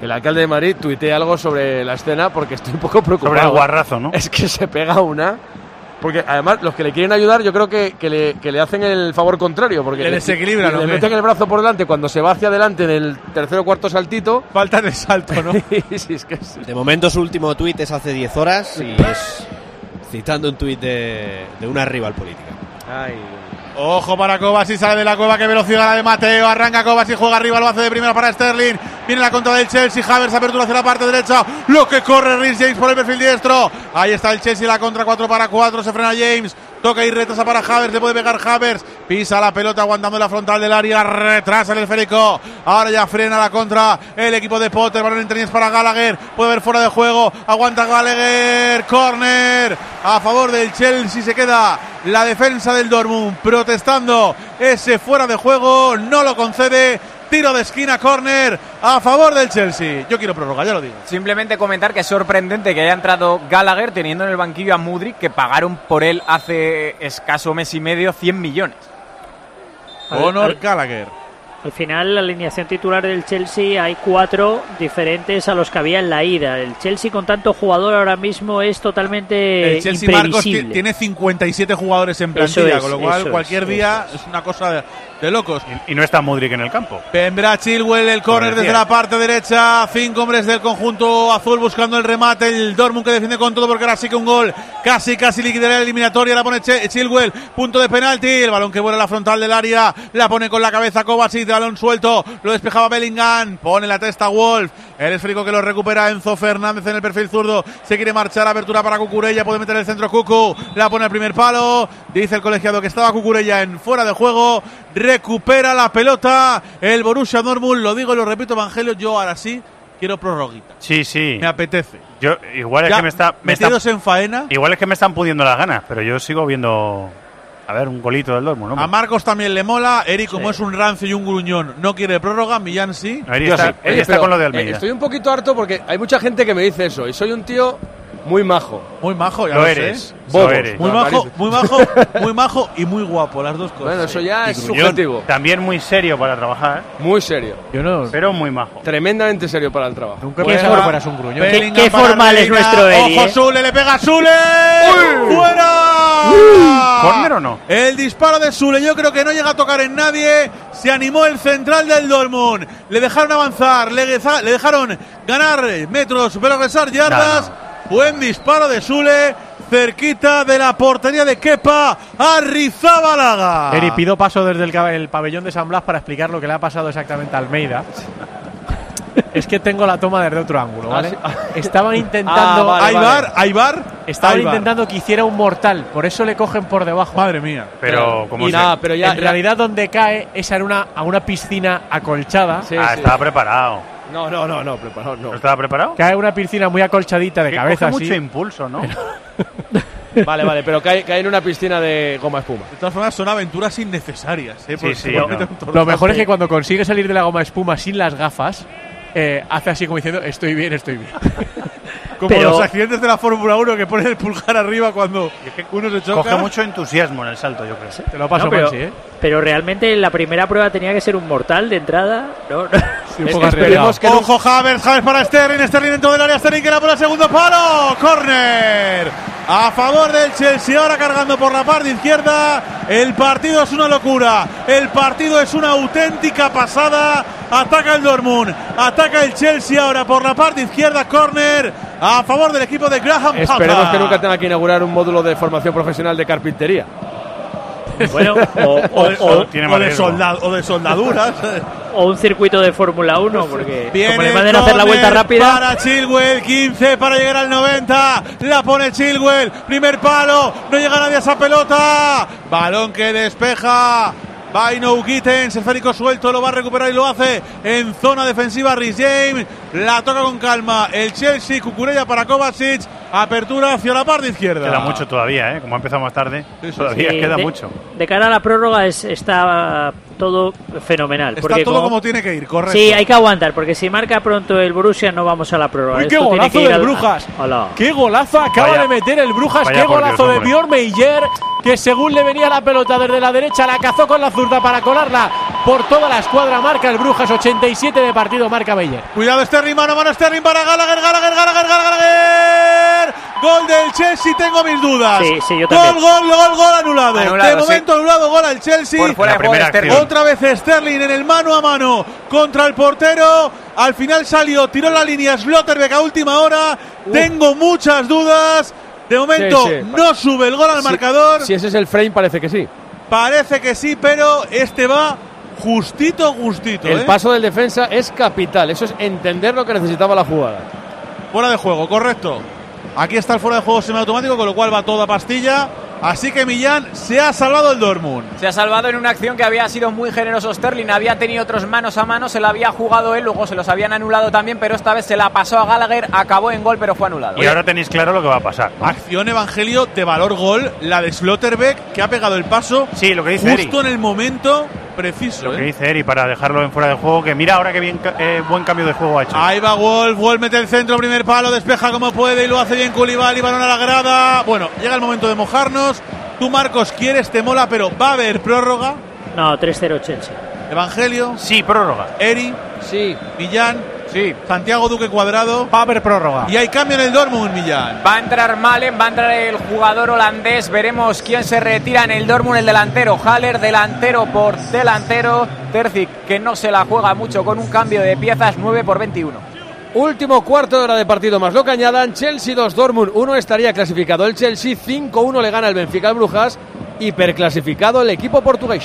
el alcalde de Madrid, tuitee algo sobre la escena porque estoy un poco preocupado. Sobre el guarrazo, ¿no? Es que se pega una. Porque además los que le quieren ayudar yo creo que, que le, que le hacen el favor contrario. Porque Le desequilibran, Le meten el brazo por delante cuando se va hacia adelante en el tercer o cuarto saltito. Falta de salto, ¿no? sí, es que es- De momento su último tuit es hace 10 horas y es citando un tuit de, de una rival política. Ojo para Kovacic, sale de la cueva, qué velocidad la de Mateo, arranca Kovacic, juega arriba, lo hace de primera para Sterling, viene la contra del Chelsea, Havers apertura hacia la parte derecha, lo que corre Rhys James por el perfil diestro, ahí está el Chelsea, la contra 4 para 4, se frena James, toca y retrasa para Havers, le puede pegar Havers, pisa la pelota aguantando la frontal del área, retrasa el esférico, ahora ya frena la contra el equipo de Potter, balón entre líneas para Gallagher, puede haber fuera de juego, aguanta Gallagher, corner, a favor del Chelsea, se queda la defensa del Dortmund protestando. Ese fuera de juego, no lo concede, tiro de esquina, corner, a favor del Chelsea. Yo quiero prórroga, ya lo digo. Simplemente comentar que es sorprendente que haya entrado Gallagher teniendo en el banquillo a Mudrik que pagaron por él hace escaso mes y medio 100 millones. Honor Gallagher. Al final, la alineación titular del Chelsea hay cuatro diferentes a los que había en la ida. El Chelsea con tanto jugador ahora mismo es totalmente El Chelsea Marcos tiene 57 jugadores en plantilla, es, con lo cual es, cualquier día es una cosa de, de locos. Y no está Mudrik en el campo. Vendrá Chilwell, el córner desde la parte derecha. Cinco hombres del conjunto azul buscando el remate. El Dortmund que defiende con todo porque ahora sí que un gol. Casi, casi liquidará la eliminatoria. La pone Che- Chilwell. Punto de penalti. El balón que vuela a la frontal del área. La pone con la cabeza Kovacic. Balón suelto. Lo despejaba Bellingham. Pone la testa Wolf. El esférico que lo recupera Enzo Fernández en el perfil zurdo. Se quiere marchar. Apertura para Cucurella. Puede meter el centro Cucu. La pone al primer palo. Dice el colegiado que estaba Cucurella en fuera de juego. Recupera la pelota. El Borussia Dortmund. Lo digo y lo repito, Evangelio. Yo ahora sí quiero prorroguita. Sí, sí. Me apetece. Yo, igual es Ya, que me está. Me está- metidos en faena. igual es que me están pudiendo las ganas, pero yo sigo viendo. A ver, un golito del Dortmund, ¿no? A Marcos también le mola. Eric, como es un rancio y un gruñón, no quiere prórroga. Millán sí. Yo está, sí. con lo de eh, Almeida. estoy un poquito harto porque hay mucha gente que me dice eso y soy un tío muy majo. Muy majo, ya Lo lo, eres. sé. Lo eres. Muy No, majo, muy majo, muy majo y muy guapo, las dos cosas. Bueno, eso ya es subjetivo. También muy serio para trabajar, Muy serio. Yo no. pero muy majo. Tremendamente serio para el trabajo. Nunca Pues pensaba que va. fueras un gruñón. ¿Qué- qué formal es nuestro Eri, Ojo, eh? Sule, le pega Sule. ¡Fuera! ¿Córner o no? El disparo de Sule, yo creo que no llega a tocar en nadie. Se animó el central del Dortmund. Le dejaron avanzar, le, le dejaron ganar metros, progresar yardas. Buen disparo de Sule, cerquita de la portería de Kepa Arrizabalaga. Eri, pido paso desde el, pabellón de San Blas para explicar lo que le ha pasado exactamente a Almeida. es que tengo la toma desde otro ángulo, ¿vale? Ah, Estaban intentando. Ah, vale, Aibar, Aibar, Estaban Aibar. intentando que hiciera un mortal, por eso le cogen por debajo. Madre mía. Pero como Y se- nada, pero ya- en ya- realidad donde cae es una, a una piscina acolchada. Sí, Ah, sí. estaba preparado. No, no, no, no, preparado, no. ¿No estaba preparado? Cae una piscina muy acolchadita de Que cabeza coge así. mucho impulso, ¿no? Vale, vale, pero cae, cae en una piscina de goma espuma. De todas formas, son aventuras innecesarias. ¿eh? Sí, no. tortazo. Lo mejor es que cuando consigue salir de la goma espuma sin las gafas, eh, hace así como diciendo, estoy bien, estoy bien. Como Pero- los accidentes de la Fórmula 1 que ponen el pulgar arriba cuando uno se choca. Coge mucho entusiasmo en el salto, yo creo. Te lo paso No, pero, ¿eh? pero realmente la primera prueba tenía que ser un mortal de entrada. No, no. Sí, un Es- poco esperemos que Ojo, Havertz para Sterling, Sterling dentro del área, Sterling que era por el segundo palo, corner a favor del Chelsea, ahora cargando por la parte izquierda, el partido es una locura, el partido es una auténtica pasada, ataca el Dortmund, ataca el Chelsea ahora por la parte izquierda, corner a favor del equipo de Graham Esperemos Potter. que nunca tenga que inaugurar un módulo de formación profesional de carpintería. Bueno, o, tiene o de riesgo. solda- o de soldaduras. o un circuito de Fórmula 1, porque Viene como le el manden a hacer la vuelta rápida. Para Chilwell, 15 para llegar al 90. La pone Chilwell, primer palo. No llega nadie a esa pelota. Balón que despeja. Baino Gittens, esférico suelto, lo va a recuperar y lo hace en zona defensiva. Rhys James la toca con calma. El Chelsea, Cucurella para Kovacic. Apertura hacia la parte izquierda. Queda mucho todavía, ¿eh? Como empezamos tarde, todavía Sí, queda de, mucho. de cara a la prórroga es, está todo fenomenal. Está porque todo como tiene que ir, correcto. Sí, hay que aguantar, porque si marca pronto el Borussia no vamos a la prórroga. Uy, qué Esto tiene golazo que ir del al- Brujas. Hola. ¡Qué golazo acaba Vaya- de meter el Brujas! ¡Qué golazo Dios, de. Bjorn Meyer! Que según le venía la pelota desde la derecha, la cazó con la zurda para colarla por toda la escuadra. Marca el Brujas, 87 de partido, marca Meyer. Cuidado Sterling, mano a mano Sterling para Gallagher, Gallagher, Gallagher, Gallagher. Gol del Chelsea, tengo mis dudas. Sí, sí, yo gol, también. gol, gol, gol anulado. Anulado, de momento anulado, gol al Chelsea. Por fuera primera Sterling. Otra vez Sterling en el mano a mano contra el portero. Al final salió, tiró la línea Slotterbeck a última hora. Tengo muchas dudas. De momento Sí, sí. no sube el gol al Si- marcador. Si ese es el frame, parece que sí. Parece que sí, pero este va justito, justito. El ¿eh? paso del defensa es capital. Eso es entender lo que necesitaba la jugada. Fuera de juego, correcto. Aquí está el fuera de juego semiautomático, con lo cual va toda pastilla. Así que Millán se ha salvado el Dortmund. Se ha salvado en una acción que había sido muy generoso Sterling. Había tenido otros manos a mano, se la había jugado él, luego se los habían anulado también, pero esta vez se la pasó a Gallagher, acabó en gol, pero fue anulado. Y ahora tenéis claro lo que va a pasar. ¿no? Acción Evangelio de valor gol, la de Slotterbeck, que ha pegado el paso Sí, lo que dice Eri. justo en el momento preciso. Lo que ¿eh? dice Eri para dejarlo en fuera de juego. Que mira ahora que bien, eh, buen cambio de juego ha hecho. Ahí va Wolf, Wolf mete el centro, primer palo, despeja como puede y lo hace bien Koulibaly, balón a la grada. Bueno, llega el momento de mojarnos. Tú, Marcos, quieres, te mola, pero va a haber prórroga. No, 3-0 Chelsea. Evangelio, Sí, prórroga. Eri, Sí. Millán, Sí. Santiago Duque Cuadrado. Va a haber prórroga. Y hay cambio en el Dortmund, Millán. Va a entrar Malen, va a entrar el jugador holandés. Veremos quién se retira en el Dortmund, el delantero. Haller, delantero por delantero. Terzic, que no se la juega mucho con un cambio de piezas, 9 por 21. Último cuarto de hora de partido más lo que añadan. Chelsea 2, Dortmund 1 estaría clasificado. El Chelsea 5-1 le gana el Benfica al Brujas. Hiperclasificado el equipo portugués.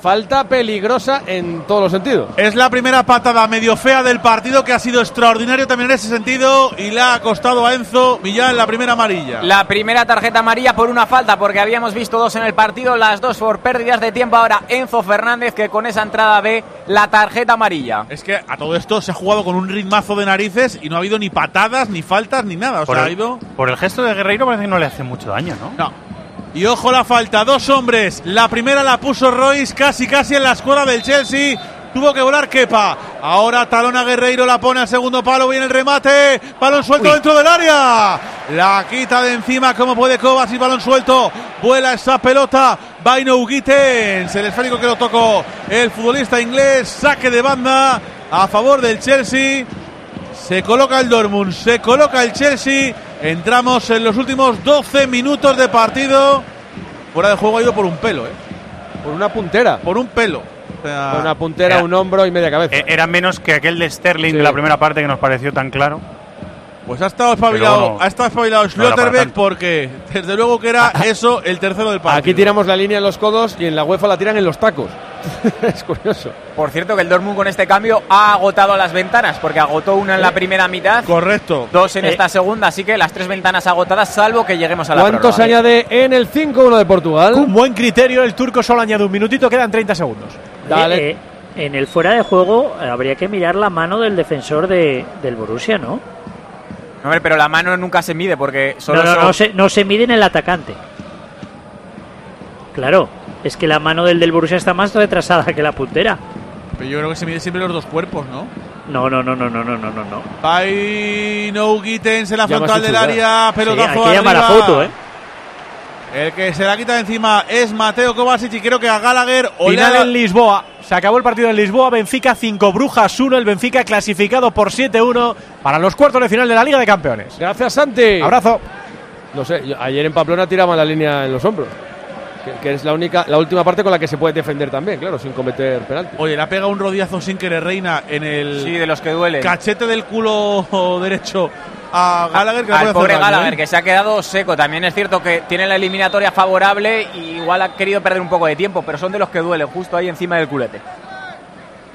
Falta peligrosa en todos los sentidos. Es la primera patada medio fea del partido que ha sido extraordinario también en ese sentido y le ha costado a Enzo Millán la primera amarilla. La primera tarjeta amarilla por una falta, porque habíamos visto dos en el partido, las dos por pérdidas de tiempo. Ahora Enzo Fernández, que con esa entrada ve la tarjeta amarilla. Es que a todo esto se ha jugado con un ritmazo de narices y no ha habido ni patadas, ni faltas, ni nada. O Por sea, ha el, ido. por el gesto de Guerreiro parece que no le hace mucho daño, ¿no? No. Y ojo la falta, dos hombres. La primera la puso Royce casi casi en la escuadra del Chelsea. Tuvo que volar Kepa. Ahora talona Guerreiro, la pone al segundo palo, viene el remate. Balón suelto dentro del área. La quita de encima como puede Cobas y balón suelto. Vuela esa pelota. Vaino Gittens, el esférico que lo tocó el futbolista inglés. Saque de banda a favor del Chelsea. Se coloca el Dortmund, se coloca el Chelsea. Entramos en los últimos 12 minutos de partido. Fuera de juego ha ido por un pelo, ¿eh? Por una puntera. Por un pelo. O sea, Una puntera, Era- un hombro y media cabeza. Eh, Era menos que aquel de Sterling Sí. de la primera parte que nos pareció tan claro. Pues ha estado espabilado, bueno, ha estado espabilado no Schlotterbeck tanto. porque desde luego que era eso el tercero del partido. Aquí tiramos la línea en los codos y en la UEFA la tiran en los tacos. es curioso. Por cierto, que el Dortmund con este cambio ha agotado las ventanas, porque agotó una en la primera mitad, Correcto. dos en Eh. esta segunda, así que las tres ventanas agotadas, salvo que lleguemos a la ¿Cuánto se añade en el 5-1 de Portugal? Un buen criterio, el turco solo añade un minutito, quedan 30 segundos. Dale. Eh, eh, en el fuera de juego eh, habría que mirar la mano del defensor de, del Borussia, ¿no? Hombre, pero la mano nunca se mide, porque solo no, no, son- no, se, no se mide en el atacante. Claro, es que la mano del del Borussia está más retrasada que la puntera. Pero yo creo que se mide siempre los dos cuerpos, ¿no? No, no, no, no, no, no, no, no. no. En la frontal del área. Sí, Pelotazo hay que llamar a foto, ¿eh? El que se la quita de encima es Mateo Kovacic y creo que a Gallagher o Final en Lisboa. Se acabó el partido en Lisboa. Benfica 5, Brujas 1. El Benfica clasificado por 7-1 para los cuartos de final de la Liga de Campeones. Gracias, Santi. Abrazo. No sé, yo- ayer en Pamplona tiraban la línea en los hombros. Que, que es la única, la última parte con la que se puede defender también, claro, sin cometer penalti. Oye, le ha pegado un rodillazo sin querer Reina en el Sí, de los que duelen. cachete del culo derecho a Gallagher. Que Al pobre daño, Gallagher, ¿eh? que se ha quedado seco. También es cierto que tiene la eliminatoria favorable y igual ha querido perder un poco de tiempo, pero son de los que duelen, justo ahí encima del culete.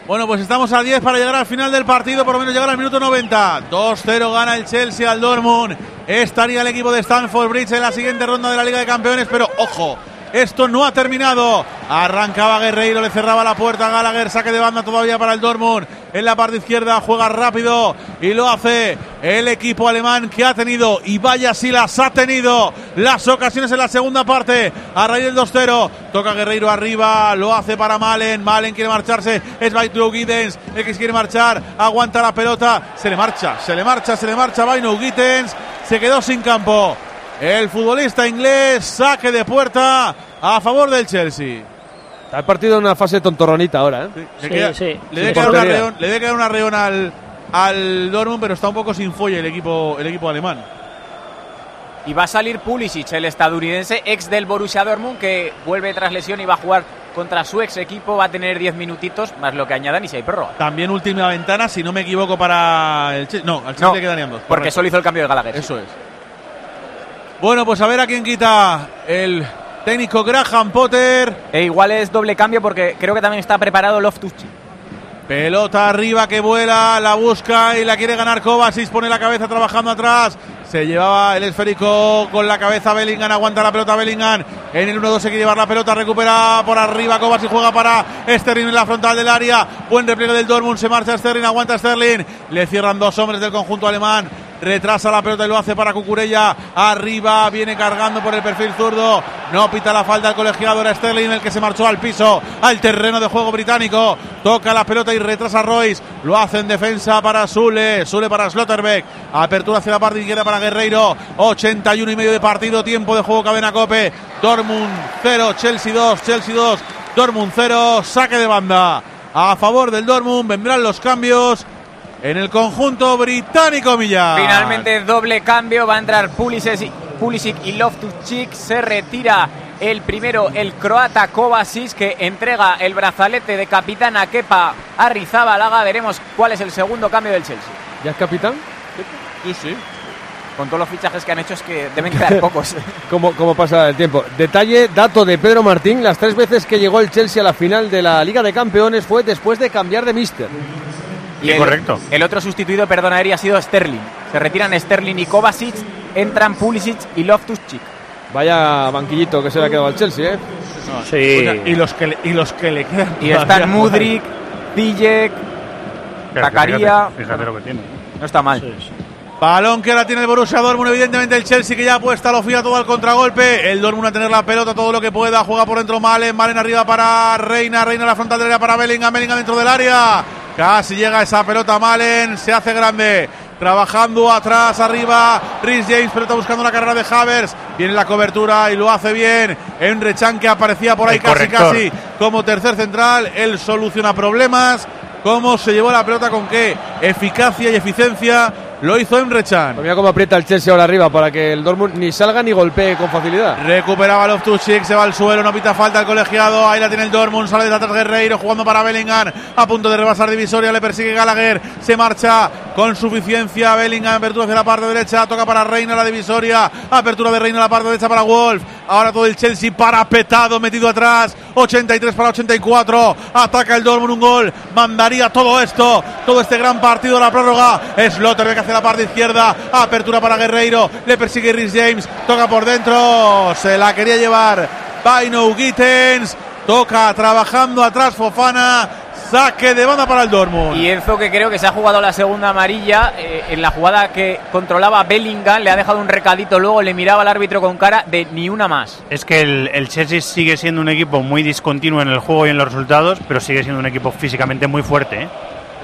Bueno, pues estamos a 10 para llegar al final del partido, por lo menos llegar al minuto 90. 2-0 gana el Chelsea al Dortmund. Estaría el equipo de Stanford Bridge en la siguiente ronda de la Liga de Campeones, pero ojo, esto no ha terminado. Arrancaba Guerreiro, le cerraba la puerta a Gallagher, saque de banda todavía para el Dortmund. En la parte izquierda juega rápido y lo hace el equipo alemán que ha tenido, y vaya si las ha tenido, las ocasiones en la segunda parte. A raíz del 2-0, toca Guerreiro arriba, lo hace para Malen. Malen quiere marcharse, es Vaino Gittens el que quiere marchar, aguanta la pelota, se le marcha, se le marcha, se le marcha Vaino Gittens, se quedó sin campo. El futbolista inglés, saque de puerta a favor del Chelsea. Está el partido en una fase tontorronita ahora, ¿eh? Le, Sí, queda- sí, le sí, debe quedar una reón, le debe quedar una reón al, al Dortmund, pero está un poco sin folle el equipo, el equipo alemán. Y va a salir Pulisic, el estadounidense, ex del Borussia Dortmund, que vuelve tras lesión y va a jugar contra su ex equipo. Va a tener 10 minutitos, más lo que añadan y si hay prórroga. También última ventana, si no me equivoco, para el Chelsea. No, al Chelsea No, le quedarían dos. Porque correcto. solo hizo el cambio de Gallagher. Eso es. Bueno, pues a ver a quién quita el técnico Graham Potter. E igual es doble cambio porque creo que también está preparado Loftus-Cheek. Pelota arriba que vuela, la busca y la quiere ganar Kovacic, pone la cabeza trabajando atrás. Se llevaba el esférico con la cabeza Bellingham, aguanta la pelota Bellingham. En el 1-2 se quiere llevar la pelota, recupera por arriba Kovacic, juega para Sterling en la frontal del área. Buen repliegue del Dortmund, se marcha Sterling, aguanta Sterling. Le cierran dos hombres del conjunto alemán. Retrasa la pelota y lo hace para Cucurella. Arriba, viene cargando por el perfil zurdo. No pita la falta el colegiado, era Sterling el que se marchó al piso, al terreno de juego británico. Toca la pelota y retrasa Royce. Lo hace en defensa para Sule, Sule para Slotterbeck. Apertura hacia la parte izquierda para Guerreiro. 81 y medio de partido, tiempo de juego, cadena cope. Dortmund 0, Chelsea 2, Chelsea 2, Dortmund 0, saque de banda. A favor del Dortmund vendrán los cambios en el conjunto británico Millar. Finalmente doble cambio, va a entrar Pulisic, Pulisic y Loftus-Cheek, se retira el primero, el croata Kovacic, que entrega el brazalete de capitán a Kepa Arrizabalaga. Veremos cuál es el segundo cambio del Chelsea. ¿Ya es capitán? Sí, sí. Con todos los fichajes que han hecho es que deben quedar pocos. ¿Cómo, ¿Cómo pasa el tiempo? Detalle, dato de Pedro Martín, las tres veces que llegó el Chelsea a la final de la Liga de Campeones fue después de cambiar de mister. Y el, Correcto. El otro sustituido, perdona, Eri, ha sido Sterling. Se retiran Sterling y Kovacic, entran Pulisic y Loftus-Cheek. Vaya banquillito que se le ha quedado al Chelsea, ¿eh? Sí. Y los que le, y los que le quedan. Y están Mudrik, Pero Zakaria. Fíjate, fíjate lo que tiene. No está mal. Balón que ahora tiene el Borussia Dortmund, evidentemente el Chelsea que ya apuesta, lo fía todo al contragolpe. El Dortmund a tener la pelota todo lo que pueda, juega por dentro Malen, Malen arriba para Reina, Reina a la frontal del área para Bellingham, Bellingham dentro del área. Casi llega esa pelota Malen, se hace grande. Trabajando atrás, arriba, Rhys James, pelota buscando la carrera de Havers. Viene la cobertura y lo hace bien. Emre Can que aparecía por ahí El casi, corrector. casi como tercer central. Él soluciona problemas. ¿Cómo se llevó la pelota? ¿Con qué eficacia y eficiencia? Lo hizo Emre Can. Mira cómo aprieta el Chelsea ahora arriba para que el Dortmund ni salga ni golpee con facilidad. Recuperaba Loftus-Cheek, se va al suelo, no pita falta el colegiado. Ahí la tiene el Dortmund, sale de atrás Guerreiro jugando para Bellingham. A punto de rebasar divisoria, le persigue Gallagher. Se marcha con suficiencia Bellingham, apertura hacia la parte derecha, toca para Reina la divisoria. Apertura de Reina a la parte derecha para Wolf. Ahora todo el Chelsea parapetado, metido atrás. 83 para 84. Ataca el Dortmund un gol. Mandaría todo esto, todo este gran partido a la prórroga. Slotterbeck hacia la parte izquierda. Apertura para Guerreiro. Le persigue Rhys James. Toca por dentro. Se la quería llevar Baino Gittens. Toca trabajando atrás Fofana. Saque de banda para el Dortmund. Y Enzo, que creo que se ha jugado la segunda amarilla, eh, en la jugada que controlaba Bellingham, le ha dejado un recadito, luego le miraba al árbitro con cara de ni una más. Es que el, el Chelsea sigue siendo un equipo muy discontinuo en el juego y en los resultados, pero sigue siendo un equipo físicamente muy fuerte. ¿eh?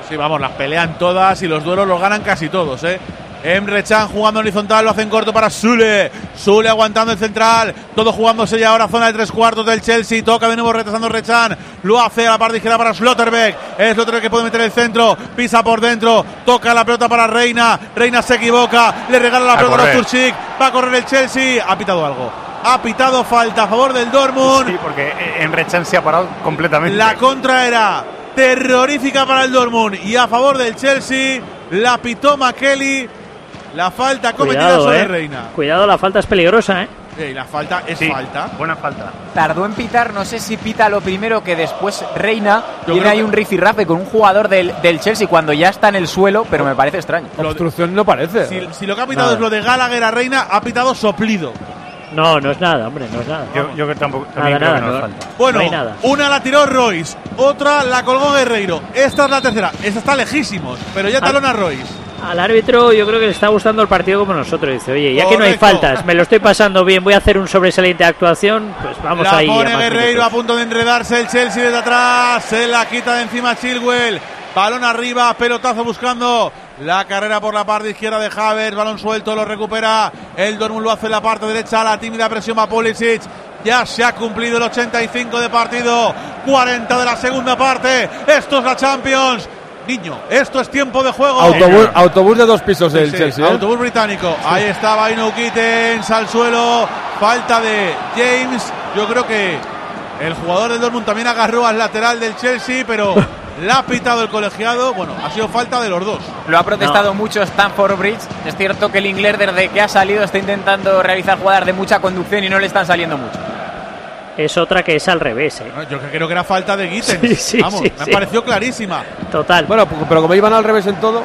Sí, vamos, las pelean todas y los duelos los ganan casi todos, ¿eh? Emre Can jugando horizontal, lo hacen corto para Sule. Sule aguantando el central. Todo jugándose ya ahora zona de tres cuartos del Chelsea. Toca de nuevo retrasando Rechan. Lo hace a la parte izquierda para Slotterbeck. Es Slotterbeck que puede meter el centro. Pisa por dentro. Toca la pelota para Reina. Reina se equivoca. Le regala la A pelota a correr. Turchik. Va a correr el Chelsea. Ha pitado algo. Ha pitado falta a favor del Dortmund. Sí, porque Emre Can se ha parado completamente. La contra era terrorífica para el Dortmund y a favor del Chelsea la pitó McKelly. La falta cometida Cuidado, sobre eh. Reina. Cuidado, la falta es peligrosa, ¿eh? La falta es Sí, falta. Buena falta. Tardó en pitar, no sé si pita lo primero que después Reina. Yo Tiene ahí que- un rifirrafe con un jugador del, del Chelsea cuando ya está en el suelo, pero me parece extraño. Obstrucción no parece. Si, si lo que ha pitado Nada. es lo de Gallagher a Reina, ha pitado soplido. No, no es nada, hombre, no es nada. Yo, yo que tampoco, nada, también creo nada. que no falta. Bueno, no hay nada. una la tiró Royce, otra la colgó Guerreiro. Esta es la tercera. Esta está lejísimos, pero ya talona Royce. Al árbitro yo creo que le está gustando el partido como nosotros. Dice, oye, ya que no hay faltas, me lo estoy pasando bien, voy a hacer un sobresaliente actuación, pues vamos la ahí. a pone Guerreiro a punto de enredarse el Chelsea desde atrás. Se la quita de encima Chilwell. Balón arriba, pelotazo buscando la carrera por la parte izquierda de Havers. Balón suelto, lo recupera. El Dortmund lo hace en la parte derecha. La tímida presión a Pulisic. Ya se ha cumplido el 85 de partido. 40 de la segunda parte. Esto es la Champions. Niño, esto es tiempo de juego. Autobús, autobús de dos pisos del Sí, Chelsea. ¿eh? Autobús británico. Ahí está Baino Kittens al suelo. Falta de James. Yo creo que el jugador del Dortmund también agarró al lateral del Chelsea, pero la ha pitado el colegiado. Bueno, ha sido falta de los dos. Lo ha protestado mucho Stanford Bridge. Es cierto que el inglés desde que ha salido está intentando realizar jugadas de mucha conducción y no le están saliendo mucho. Es otra que es al revés, ¿eh? Yo creo que era falta de Gittens. Sí, sí, Vamos, sí, me sí. pareció clarísima. Total. Bueno, pero como iban al revés en todo,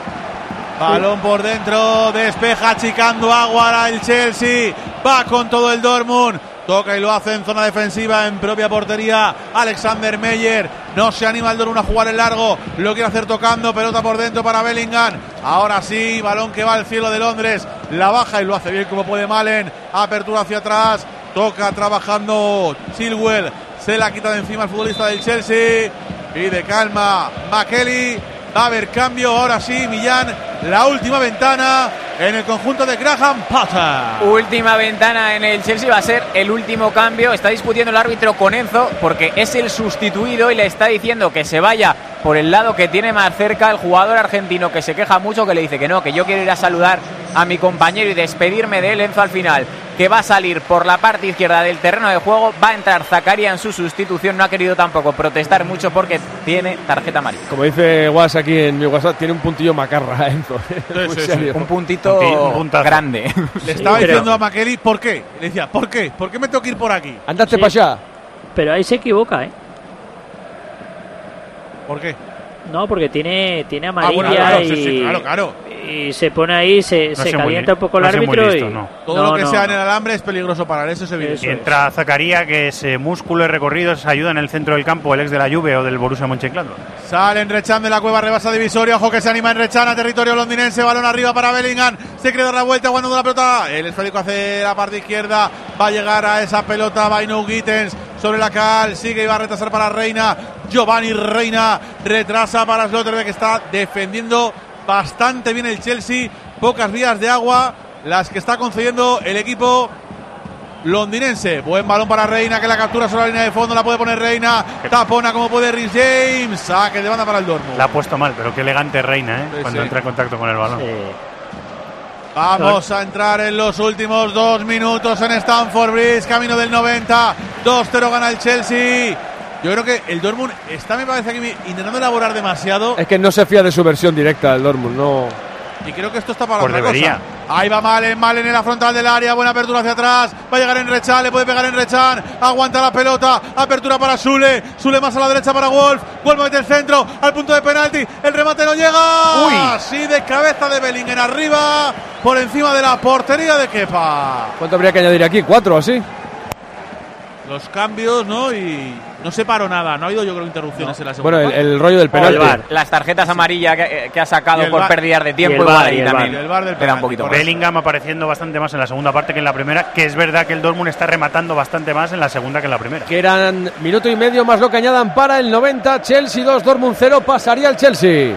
Balón por dentro, despeja achicando agua el Chelsea. Va con todo el Dortmund. Toca y lo hace en zona defensiva, en propia portería. Alexander Meyer no se anima el Dortmund a jugar en largo. Lo quiere hacer tocando, pelota por dentro para Bellingham. Ahora sí, balón que va al cielo de Londres. La baja y lo hace bien como puede Malen. Apertura hacia atrás. Toca trabajando Chilwell. Se la quita de encima el futbolista del Chelsea. Y de calma, Makeli. Va a haber cambio. Ahora sí, Millán. La última ventana en el conjunto de Graham Potter. Última ventana en el Chelsea va a ser el último cambio. Está discutiendo el árbitro con Enzo porque es el sustituido y le está diciendo que se vaya por el lado que tiene más cerca el jugador argentino que se queja mucho, que le dice que no, que yo quiero ir a saludar a mi compañero y despedirme de él. Enzo al final que va a salir por la parte izquierda del terreno de juego. Va a entrar Zakaria en su sustitución. No ha querido tampoco protestar mucho porque tiene tarjeta amarilla. Como dice Was aquí en mi WhatsApp, tiene un puntillo macarra, Enzo. Muy sí, sí. serio. Un puntito Un grande. Le estaba pero- diciendo a Makeli, ¿por qué? Le decía, ¿por qué? ¿Por qué me tengo que ir por aquí? Andate Sí. para allá. Pero ahí se equivoca, ¿eh? ¿Por qué? No, porque tiene, tiene Ah, amarilla bueno, claro, y, sí, sí, claro, claro. y se pone ahí, se, No se calienta li- un poco el no árbitro listo, y no. Todo No, lo que no, sea en el alambre es peligroso para él, eso es evidente. Entra Zacaría, que ese músculo y recorridos ayuda en el centro del campo, el ex de la Juve o del Borussia Mönchengladbach. Sale Enrechan de la cueva, rebasa divisoria. Ojo que se anima Enrechan a territorio londinense. Balón arriba para Bellingham. Se quiere dar la vuelta, aguantando la pelota. El esférico hace la parte izquierda. Va a llegar a esa pelota. Bainu Gittens sobre la cal. Sigue y va a retrasar para Reina. Giovanni Reina retrasa para Slotterbeck. que está defendiendo bastante bien el Chelsea. Pocas vías de agua las que está concediendo el equipo londinense. Buen balón para Reina que la captura sobre la línea de fondo. La puede poner Reina. Tapona como puede Rhys James. Saque de banda para el Dortmund. La ha puesto mal, pero qué elegante Reina, ¿eh? Sí, Cuando sí. entra en contacto con el balón. Vamos a entrar en los últimos dos minutos en Stamford Bridge, camino del 90. 2-0 gana el Chelsea. Yo creo que el Dortmund está, me parece, aquí intentando elaborar demasiado. Es que no se fía de su versión directa el Dortmund, no. Y creo que esto está para Pues otra debería. cosa. Ahí va Malen, Malen en la frontal del área, buena apertura hacia atrás, va a llegar en Rechan, le puede pegar en Rechan, aguanta la pelota, apertura para Sule, Sule más a la derecha para Wolf, Wolf mete el centro, al punto de penalti, el remate no llega, Uy. así de cabeza de Bellingham arriba, por encima de la portería de Kepa. ¿Cuánto habría que añadir aquí? ¿Cuatro o así? Los cambios, ¿no? Y no se paró nada, no ha habido yo creo interrupciones en la segunda. Bueno, el, el rollo del penalti. VAR. Las tarjetas amarillas que, que ha sacado el por pérdidas de Y tiempo el ahí y el también. El del le da un penalti. poquito. Bellingham apareciendo bastante más en la segunda parte que en la primera, que es verdad que el Dortmund está rematando bastante más en la segunda que en la primera. Que eran minuto y medio más lo que añadan para el 90. Chelsea 2, Dortmund 0. Pasaría el Chelsea.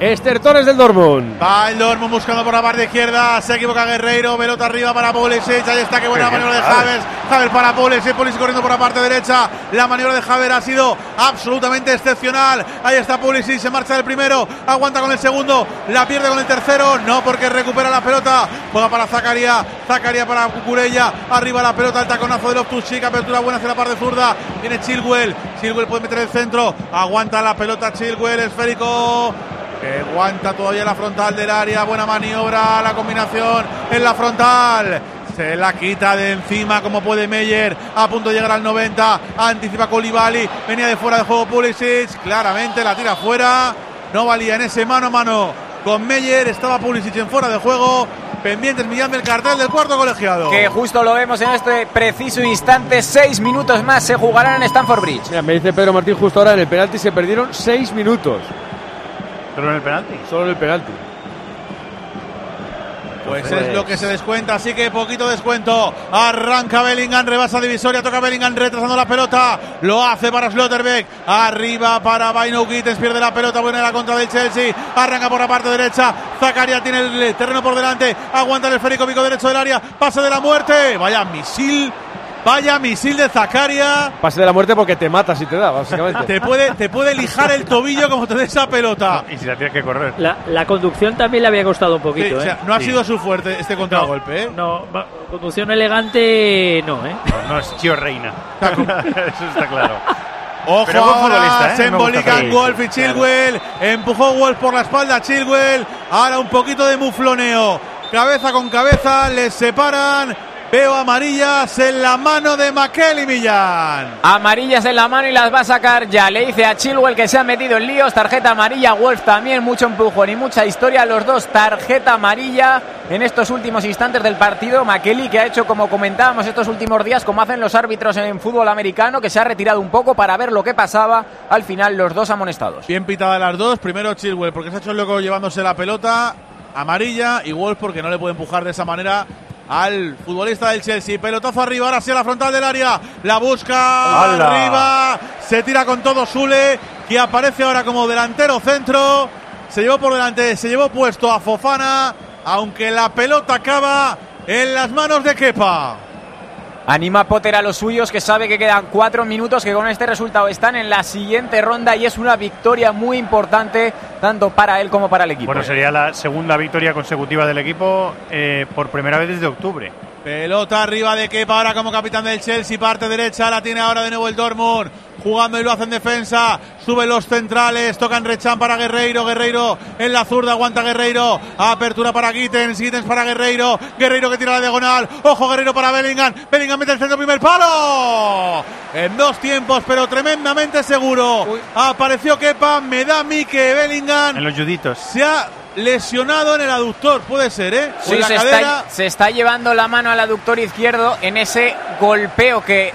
Estertores del Dortmund. Va el Dortmund buscando por la parte izquierda. Se equivoca Guerreiro. Pelota arriba para Pulisic. Ahí está, qué buena Qué maniobra de Javes. Javers. Javers para Pulisic. Pulisic corriendo por la parte derecha. La maniobra de Javers ha sido absolutamente excepcional. Ahí está Pulisic. Se marcha del primero. Aguanta con el segundo. La pierde con el tercero. No porque recupera la pelota. Juega para Zacaria. Zacaria para Cucurella. Arriba la pelota. El taconazo de Loftus-Cheek. Apertura buena hacia la parte zurda. Viene Chilwell. Chilwell puede meter el centro. Aguanta la pelota Chilwell. Esférico. Que aguanta todavía la frontal del área. Buena maniobra. La combinación en la frontal. Se la quita de encima como puede Meyer. A punto de llegar al 90. Anticipa Colibali. Venía de fuera de juego Pulisic. Claramente la tira fuera. No valía en ese mano a mano con Meyer. Estaba Pulisic en fuera de juego. Pendientes Millán del cartel del cuarto colegiado. Que justo lo vemos en este preciso instante. Seis minutos más se jugarán en Stamford Bridge. Mira, me dice Pedro Martín justo ahora en el penalti se perdieron seis minutos. ¿Solo en el penalti? Solo en el penalti. Pues es lo que se descuenta, así que poquito descuento. Arranca Bellingham, rebasa divisoria, toca Bellingham retrasando la pelota. Lo hace para Slotterbeck. Arriba para Baino Gittens, pierde la pelota, buena la contra del Chelsea. Arranca por la parte derecha. Zakaria tiene el terreno por delante. Aguanta el esférico pico derecho del área. Pase de la muerte. Vaya misil. Vaya misil de Zakaria. Pase de la muerte porque te mata si te da, básicamente. Te puede, te puede lijar el tobillo como te dé esa pelota. Y si la tienes que correr. la, la conducción también le había costado un Sí, poquito, o sea, ¿eh? no ha Sí. sido su fuerte este contragolpe, ¿eh? No, va- conducción elegante no, ¿eh? No, no es Chio Reina. Eso está claro. Ojo Pero ahora, ¿eh? se embolican. Wolf y Chilwell. Empujó Wolf por la espalda a Chilwell. Ahora un poquito de mufloneo. Cabeza con cabeza, les separan. Veo amarillas en la mano de Maquel y Millán. Amarillas en la mano y las va a sacar ya. Le dice a Chilwell que se ha metido en líos. Tarjeta amarilla. Wolf también. Mucho empujón y mucha historia. Los dos tarjeta amarilla en estos últimos instantes del partido. Makeli que ha hecho, como comentábamos estos últimos días, como hacen los árbitros en fútbol americano, que se ha retirado un poco para ver lo que pasaba. Al final, los dos amonestados. Bien pitadas las dos. Primero Chilwell porque se ha hecho loco llevándose la pelota. Amarilla. Y Wolf porque no le puede empujar de esa manera. Al futbolista del Chelsea, pelotazo arriba, ahora sí a la frontal del área, la busca arriba, se tira con todo Sule, que aparece ahora como delantero centro, se llevó por delante, se llevó puesto a Fofana, aunque la pelota acaba en las manos de Kepa. Anima Potter a los suyos que sabe que quedan cuatro minutos, que con este resultado están en la siguiente ronda y es una victoria muy importante tanto para él como para el equipo. Bueno, sería la segunda victoria consecutiva del equipo eh, por primera vez desde octubre. Pelota arriba de Kepa ahora como capitán del Chelsea, parte derecha, la tiene ahora de nuevo el Dortmund, jugando y lo hace en defensa, suben los centrales, tocan Rechan para Guerreiro, Guerreiro en la zurda, aguanta Guerreiro, apertura para Gittens, Gittens para Guerreiro, Guerreiro que tira la diagonal, ojo Guerreiro para Bellingham, Bellingham mete el centro, primer palo, en dos tiempos, pero tremendamente seguro, apareció Kepa, me da a mí que Bellingham En los juditos. se ha lesionado en el aductor, puede ser, ¿eh? O Sí, en la se cadera. está, se está llevando la mano al aductor izquierdo en ese golpeo que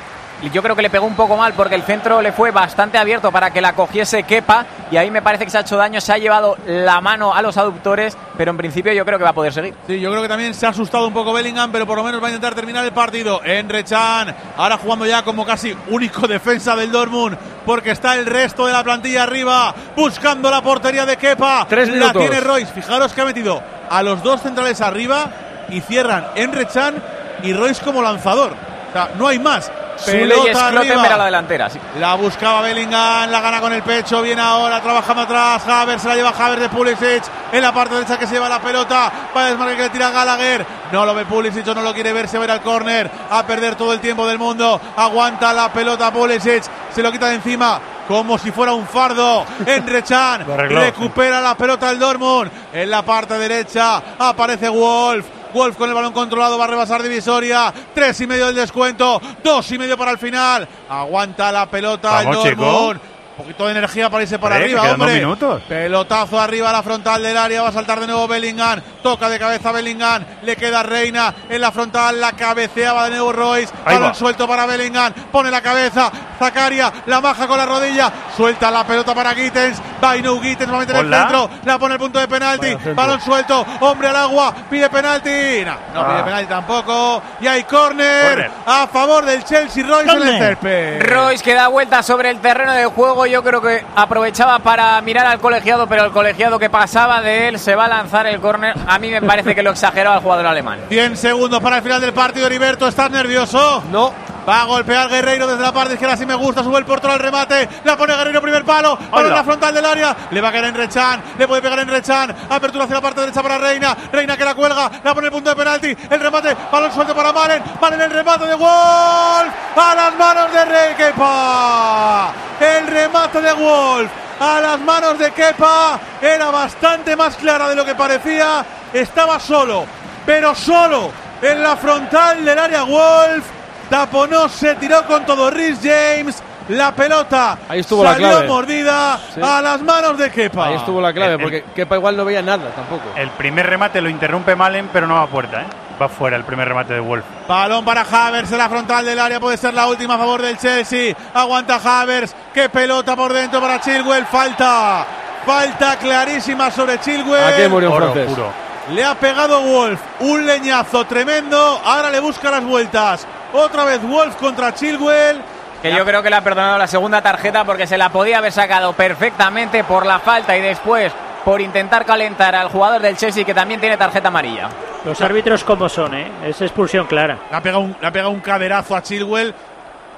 yo creo que le pegó un poco mal porque el centro le fue bastante abierto para que la cogiese Kepa y ahí me parece que se ha hecho daño, se ha llevado la mano a los aductores, pero en principio yo creo que va a poder seguir. Sí, yo creo que también se ha asustado un poco Bellingham, pero por lo menos va a intentar terminar el partido. Enre Chan, ahora jugando ya como casi único defensa del Dortmund, porque está el resto de la plantilla arriba, buscando la portería de Kepa. Tres La minutos. tiene Royce. Fijaros que ha metido a los dos centrales arriba y cierran Enre Chan y Royce como lanzador. Sea, no hay más. Pelota arriba. a la delantera, sí. La buscaba Bellingham, la gana con el pecho, viene ahora trabajando atrás, Haver se la lleva Haver de Pulisic, en la parte derecha que se lleva la pelota, para desmarcar que le tira Gallagher, no lo ve Pulisic o no lo quiere ver, se va a ir al córner, a perder todo el tiempo del mundo, aguanta la pelota Pulisic, se lo quita de encima, como si fuera un fardo, Enrechan, recupera la pelota el Dortmund, en la parte derecha aparece Wolf, Wolf con el balón controlado va a rebasar divisoria. Tres y medio del descuento. Dos y medio para el final. Aguanta la pelota Vamos, el chico. Un poquito de energía para irse para arriba, hombre. minutos. Pelotazo arriba a la frontal del área. Va a saltar de nuevo Bellingham. Toca de cabeza Bellingham. Le queda Reina en la frontal. La cabeceaba de nuevo Royce. Balón suelto para Bellingham. Pone la cabeza. Zacaria la maja con la rodilla. Suelta la pelota para Gittens. Bainu Gittens va a meter el centro. La pone el punto de penalti. Balón suelto. Hombre al agua. Pide penalti. No, no Ah. pide penalti tampoco. Y hay córner a favor del Chelsea. Royce en el Córner. césped. Royce que da vuelta sobre el terreno de juego. Yo creo que aprovechaba para mirar al colegiado, pero el colegiado que pasaba de él se va a lanzar el córner. A mí me parece que lo exageraba el jugador alemán. 100 segundos para el final del partido. Heriberto, ¿estás nervioso? No. Va a golpear Guerreiro desde la parte izquierda, si me gusta, sube el portero al remate, la pone Guerreiro primer palo, balón en la frontal del área, le va a caer en Rechan, le puede pegar en Rechan, apertura hacia la parte derecha para Reina, Reina que la cuelga, la pone el punto de penalti, el remate, balón suelto para Malen, Malen el remate de Wolf, a las manos de Rey Kepa, el remate de Wolf, a las manos de Kepa, era bastante más clara de lo que parecía, estaba solo, pero solo en la frontal del área Wolf, taponó, se tiró con todo Rhys James. La pelota Ahí estuvo la salió clave. mordida Sí. a las manos de Kepa. Ahí estuvo la clave, El- el- porque Kepa igual no veía nada tampoco. El primer remate lo interrumpe Malen, pero no va a puerta, ¿eh? Va fuera el primer remate de Wolf. Balón para Havers en la frontal del área, puede ser la última a favor del Chelsea. Aguanta Havers, qué pelota por dentro para Chilwell, falta. Falta clarísima sobre Chilwell. Aquí murió Oro francés. puro. Le ha pegado Wolf, un leñazo tremendo. Ahora le busca las vueltas. Otra vez Wolf contra Chilwell. Que yo creo que le ha perdonado la segunda tarjeta porque se la podía haber sacado perfectamente por la falta y después por intentar calentar al jugador del Chelsea que también tiene tarjeta amarilla. Los árbitros como son, ¿eh? Es expulsión clara. Le ha pegado un, le ha pegado un caderazo a Chilwell.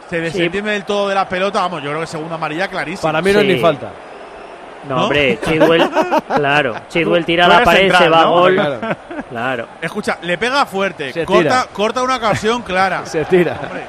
Se desentiende del todo de la pelota. Vamos, yo creo que segunda amarilla clarísima. Para mí no es ni falta. No, ¿No? hombre, Chilwell, claro. Chilwell tira la pared, central, se va a ¿no? gol. Claro. Claro. Escucha, le pega fuerte. Se corta, tira. corta una ocasión clara. Se tira. Hombre,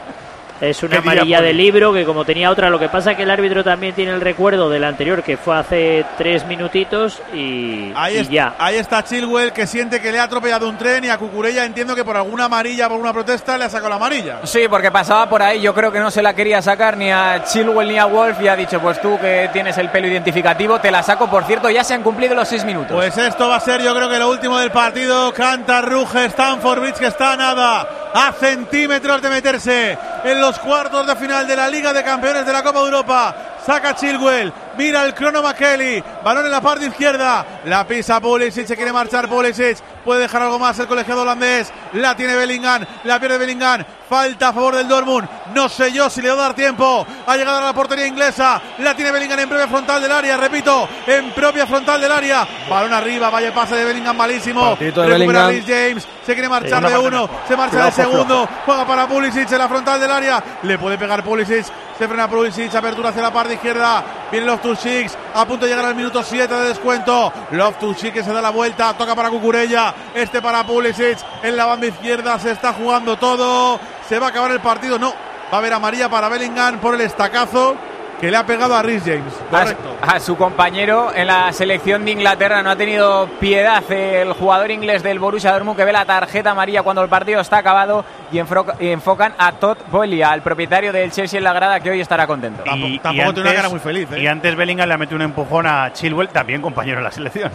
Es una ¿Qué diría amarilla de libro que como tenía otra, lo que pasa que el árbitro también tiene el recuerdo del anterior que fue hace tres minutitos y, Ahí, y es- ya. ahí está Chilwell que siente que le ha atropellado un tren y a Cucurella entiendo que por alguna amarilla, por una protesta, le ha sacado la amarilla. Sí, porque pasaba por ahí, yo creo que no se la quería sacar ni a Chilwell ni a Wolf y ha dicho, pues tú que tienes el pelo identificativo, te la saco. Por cierto, ya se han cumplido los seis minutos. Pues esto va a ser yo creo que lo último del partido. Canta, ruge Stanford Bridge que está a nada, a centímetros de meterse en los cuartos de final de la Liga de Campeones de la Copa de Europa. Saca Chilwell, mira el crono McKelly, balón en la parte izquierda, la pisa Pulisic, se quiere marchar Pulisic, puede dejar algo más el colegiado holandés, la tiene Bellingham, la pierde Bellingham, falta a favor del Dortmund, no sé yo si le va a dar tiempo, ha llegado a la portería inglesa, la tiene Bellingham en propia frontal del área, repito, en propia frontal del área, balón arriba, vaya pase de Bellingham malísimo, de recupera Bellingham. James, se quiere marchar de uno, se marcha Cuidado, de Fofo. segundo, juega para Pulisic en la frontal del área, le puede pegar Pulisic, se frena Pulisic, apertura hacia la parte izquierda, viene Loftus-Cheek, a punto de llegar al minuto 7 de descuento, Loftus-Cheek que se da la vuelta, toca para Cucurella, este para Pulisic, en la banda izquierda se está jugando todo, se va a acabar el partido, no, va a haber amarilla para Bellingham por el estacazo que le ha pegado a Rhys James, a, correcto. a su compañero en la selección de Inglaterra. No ha tenido piedad el jugador inglés del Borussia Dortmund que ve la tarjeta amarilla cuando el partido está acabado y, enfro- y enfocan a Todd Boehly, al propietario del Chelsea en la grada que hoy estará contento. Tampoco- tampoco tiene una cara muy feliz, ¿eh? Y antes Bellingham le ha metido un empujón a Chilwell, también compañero de la selección.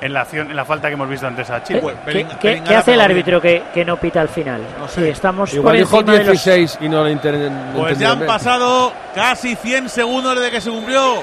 En la, acción, en la falta que hemos visto antes a Chilwell. ¿Qué, qué- qué hace el árbitro que, que no pita al final? Sí, estamos Igual dijo encima de los 16 y no lo inter- Pues entendieron ya han pasado casi 100 segundos desde que se cumplió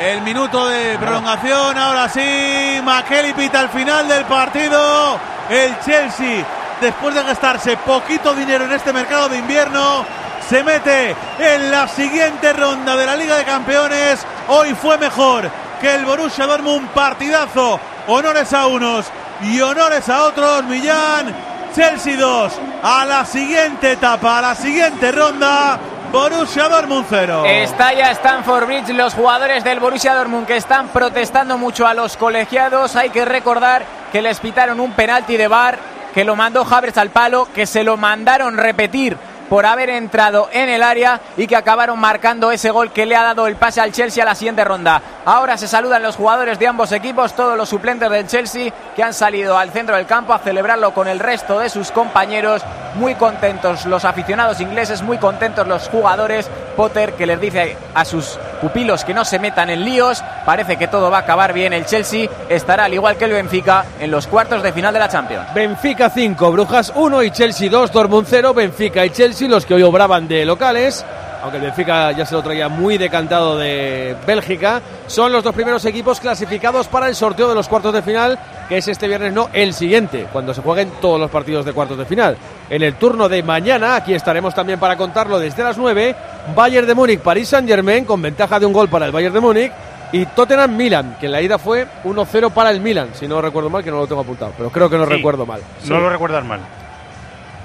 el minuto de prolongación. Ahora sí, McKelly pita al final del partido. El Chelsea, después de gastarse poquito dinero en este mercado de invierno, se mete en la siguiente ronda de la Liga de Campeones. Hoy fue mejor que el Borussia Dortmund. Partidazo. Honores a unos y honores a otros. Millán. Chelsea 2 a la siguiente etapa, a la siguiente ronda. Borussia Dortmund 0. Está ya Stanford Bridge, los jugadores del Borussia Dortmund que están protestando mucho a los colegiados. Hay que recordar que les pitaron un penalti de bar, que lo mandó Havertz al palo, que se lo mandaron repetir por haber entrado en el área y que acabaron marcando ese gol que le ha dado el pase al Chelsea a la siguiente ronda. Ahora se saludan los jugadores de ambos equipos, todos los suplentes del Chelsea que han salido al centro del campo a celebrarlo con el resto de sus compañeros. Muy contentos los aficionados ingleses, muy contentos los jugadores. Potter que les dice a sus pupilos que no se metan en líos. Parece que todo va a acabar bien. El Chelsea estará al igual que el Benfica en los cuartos de final de la Champions. Benfica 5, Brujas 1 y Chelsea 2, Dortmund 0, Benfica y Chelsea los que hoy obraban de locales, aunque el Benfica ya se lo traía muy decantado de Bélgica, son los dos primeros equipos clasificados para el sorteo de los cuartos de final, que es este viernes, no el siguiente, cuando se jueguen todos los partidos de cuartos de final. En el turno de mañana, aquí estaremos también para contarlo desde las 9, Bayern de Múnich, París Saint-Germain, con ventaja de un gol para el Bayern de Múnich, y Tottenham Milan, que en la ida fue 1-0 para el Milan, si no recuerdo mal, que no lo tengo apuntado, pero creo que no Sí, recuerdo mal. No lo recuerdas mal.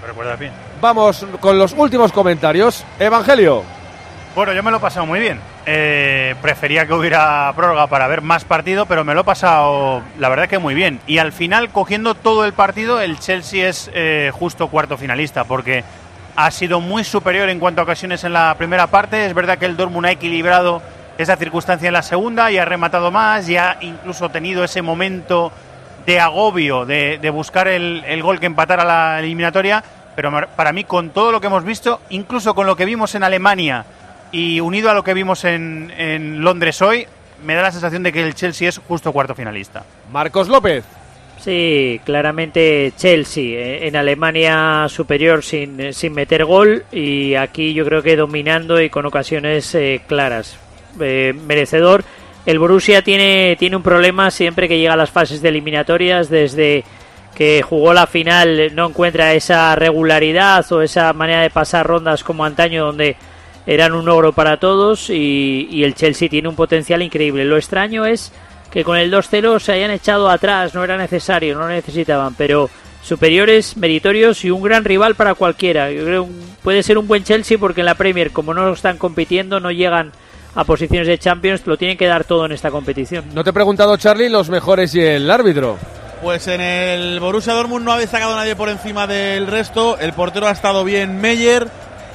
Lo recuerdas bien. Vamos con los últimos comentarios. Evangelio. Bueno, yo me lo he pasado muy bien. Eh, prefería que hubiera prórroga para ver más partido, pero me lo he pasado, la verdad que muy bien. Y al final, cogiendo todo el partido, el Chelsea es eh, justo cuarto finalista, porque ha sido muy superior en cuanto a ocasiones en la primera parte. Es verdad que el Dortmund ha equilibrado esa circunstancia en la segunda y ha rematado más, y ha incluso tenido ese momento de agobio de, de buscar el, el gol que empatara la eliminatoria. Pero para mí, con todo lo que hemos visto, incluso con lo que vimos en Alemania y unido a lo que vimos en, en Londres hoy, me da la sensación de que el Chelsea es justo cuarto finalista. Marcos López. Sí, claramente Chelsea eh, en Alemania superior sin, sin meter gol y aquí yo creo que dominando y con ocasiones eh, claras. Eh, merecedor. El Borussia tiene, tiene un problema siempre que llega a las fases de eliminatorias desde que jugó la final no encuentra esa regularidad o esa manera de pasar rondas como antaño donde eran un oro para todos y, el Chelsea tiene un potencial increíble. Lo extraño es que con el 2-0 se hayan echado atrás, no era necesario, no lo necesitaban, pero superiores, meritorios y un gran rival para cualquiera. Yo creo puede ser un buen Chelsea porque en la Premier, como no están compitiendo, no llegan a posiciones de Champions, lo tienen que dar todo en esta competición. No te he preguntado, Charlie, los mejores y el árbitro. Pues en el Borussia Dortmund no ha destacado nadie por encima del resto. El portero ha estado bien Meyer.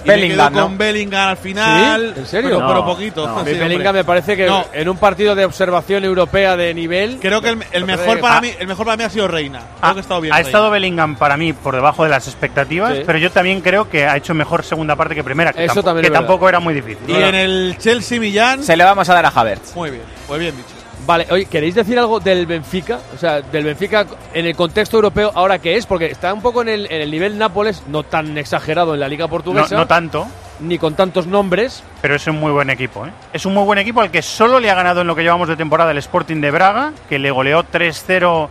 y me Bellingham, quedo con ¿no? Bellingham al final. ¿Sí? ¿En serio? Pero, No, pero poquito. no. sí. Bellingham me parece que No. en un partido de observación europea de nivel. Creo que el, el Me mejor para Ah. mí, el mejor para mí ha sido Reina. Creo Ha, que ha estado bien. ha Reina. estado Bellingham para mí por debajo de las expectativas, Sí. pero yo también creo que ha hecho mejor segunda parte que primera, que, Eso tampoco, también que tampoco era muy difícil. Y en el Chelsea Millán. Se le vamos a dar a Havertz. Muy bien, muy bien dicho. Vale, oye, ¿queréis decir algo del Benfica? O sea, del Benfica en el contexto europeo, ¿ahora qué es? Porque está un poco en el, en el nivel Nápoles, no tan exagerado en la Liga No, Portuguesa, no tanto, ni con tantos nombres. pero es un muy buen equipo. ¿eh? Es un muy buen equipo al que solo le ha ganado en lo que llevamos de temporada el Sporting de Braga, que le goleó 3-0.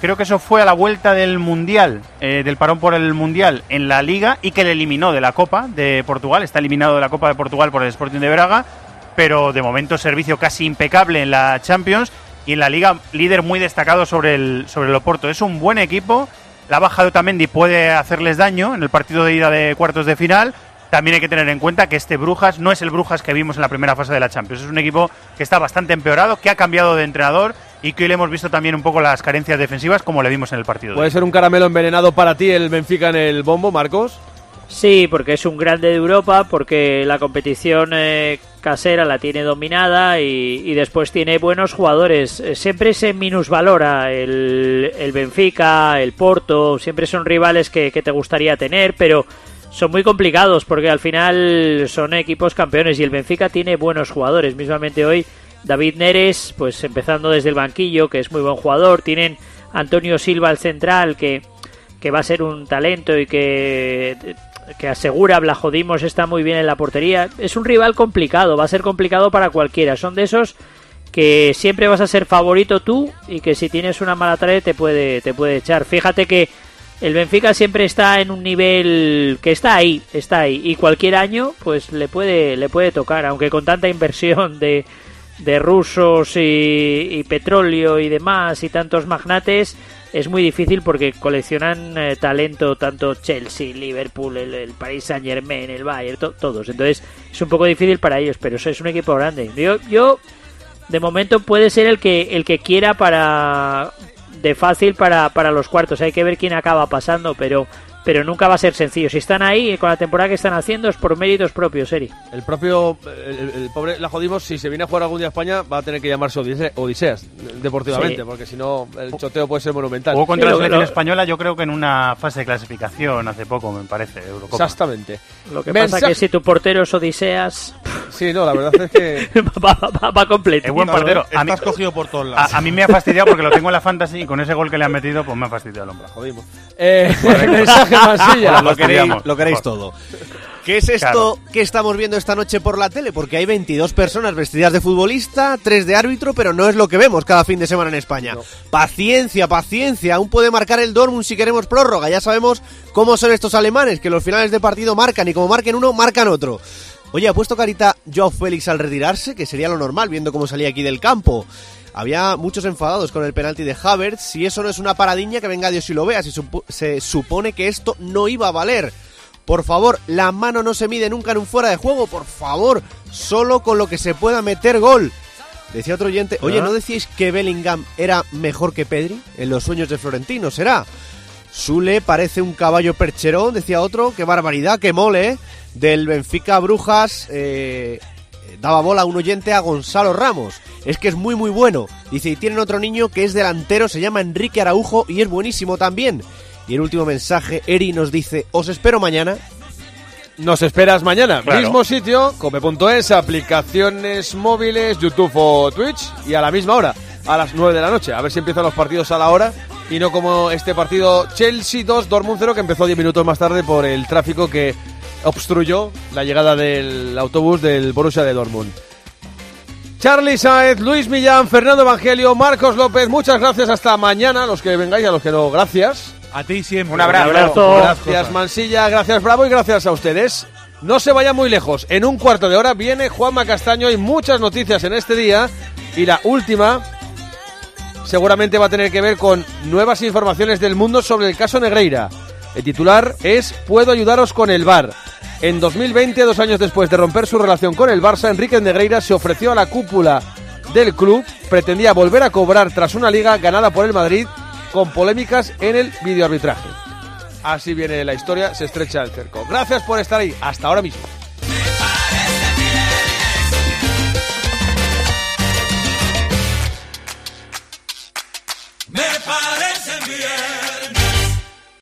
Creo que eso fue a la vuelta del Mundial, eh, del parón por el Mundial en la Liga y que le eliminó de la Copa de Portugal. Está eliminado de la Copa de Portugal por el Sporting de Braga, pero de momento servicio casi impecable en la Champions y en la Liga líder muy destacado sobre el, sobre el Oporto. Es un buen equipo. La baja de Otamendi puede hacerles daño en el partido de ida de cuartos de final. También hay que tener en cuenta que este Brujas no es el Brujas que vimos en la primera fase de la Champions. Es un equipo que está bastante empeorado, que ha cambiado de entrenador y que hoy le hemos visto también un poco las carencias defensivas como le vimos en el partido. de ¿Puede ser un caramelo envenenado para ti el Benfica en el bombo, Marcos? Sí, porque es un grande de Europa, porque la competición eh, casera la tiene dominada y, y después tiene buenos jugadores. Eh, Siempre se minusvalora el, el Benfica, el Porto, siempre son rivales que, que te gustaría tener, pero son muy complicados porque al final son equipos campeones y el Benfica tiene buenos jugadores. Mismamente hoy David Neres, pues empezando desde el banquillo, que es muy buen jugador. Tienen Antonio Silva, el central, que, que va a ser un talento y que, que asegura Blajodimos está muy bien en la portería. Es un rival complicado, va a ser complicado para cualquiera. Son de esos que siempre vas a ser favorito tú y que si tienes una mala tarde te puede, te puede echar. Fíjate que el Benfica siempre está en un nivel que está ahí, está ahí. Y cualquier año, pues le puede, le puede tocar, aunque con tanta inversión de, de rusos y, y petróleo y demás y tantos magnates, es muy difícil porque coleccionan eh, talento tanto Chelsea, Liverpool, el, el Paris Saint Germain, el Bayern, to- todos. Entonces es un poco difícil para ellos, pero es un equipo grande. Yo, yo de momento puede ser el que el que quiera para de fácil para, para los cuartos. Hay que ver quién acaba pasando, pero pero nunca va a ser sencillo. Si están ahí con la temporada que están haciendo es por méritos propios, Eri. El propio, el, pobre la jodimos, si se viene a jugar algún día a España, va a tener que llamarse Odise- Odiseas, deportivamente, Sí. porque si no, el choteo puede ser monumental. Jugó contra Sí, la selección española, yo creo que en una fase de clasificación hace poco, me parece, de Eurocopa. Exactamente. Lo que Mensaje- pasa que si tu portero es Odiseas, Sí, no, la verdad es que... va, va- va completo. Es buen portero. A mí, Estás cogido por todos lados. a, a mí me ha fastidiado porque lo tengo en la fantasy y con ese gol que le han metido, pues me ha fastidiado el hombro. Jodimos. Eh, mensaje Queréis, lo queréis todo. ¿Qué es esto que estamos viendo esta noche por la tele? Porque hay 22 personas vestidas de futbolista, 3 de árbitro, pero no es lo que vemos cada fin de semana en España. Paciencia, paciencia, aún puede marcar el Dortmund si queremos prórroga. Ya sabemos cómo son estos alemanes, que los finales de partido marcan y como marquen uno, marcan otro. Oye, ha puesto carita Joao Félix al retirarse, que sería lo normal viendo cómo salía aquí del campo. Había muchos enfadados con el penalti de Havertz. Si eso no es una paradiña, que venga Dios y lo vea. Si supo- se supone que esto no iba a valer. Por favor, la mano no se mide nunca en un fuera de juego. Por favor, solo con lo que se pueda meter gol. Decía otro oyente, oye, Ah. ¿no decíais que Bellingham era mejor que Pedri? En los sueños de Florentino, ¿será? Sule parece un caballo percherón, decía otro. Qué barbaridad, qué mole. ¿eh? Del Benfica Brujas eh, daba bola a un oyente a Gonzalo Ramos. Es que es muy muy bueno. Dice, y tienen otro niño que es delantero, se llama Enrique Araujo y es buenísimo también. Y el último mensaje, Eri nos dice, os espero mañana. Nos esperas mañana. Claro. Mismo sitio, come.es, aplicaciones móviles, YouTube o Twitch. Y a la misma hora, a las 9 de la noche. A ver si empiezan los partidos a la hora. Y no como este partido Chelsea 2, Dortmund 0, que empezó 10 minutos más tarde por el tráfico que obstruyó la llegada del autobús del Borussia de Dortmund. Charlie Saez, Luis Millán, Fernando Evangelio, Marcos López, muchas gracias. Hasta mañana. Los que vengáis, a los que no, gracias. A ti siempre. Un abrazo. abrazo. Gracias Mansilla, gracias Bravo y gracias a ustedes. No se vayan muy lejos. En un cuarto de hora viene Juanma Castaño y muchas noticias en este día. Y la última seguramente va a tener que ver con nuevas informaciones del mundo sobre el caso Negreira. El titular es Puedo ayudaros con el VAR. En 2020, dos años después de romper su relación con el Barça, Enrique Negreira se ofreció a la cúpula del club, pretendía volver a cobrar tras una liga ganada por el Madrid con polémicas en el videoarbitraje. así viene la historia, se estrecha el cerco. Gracias por estar ahí, hasta ahora mismo.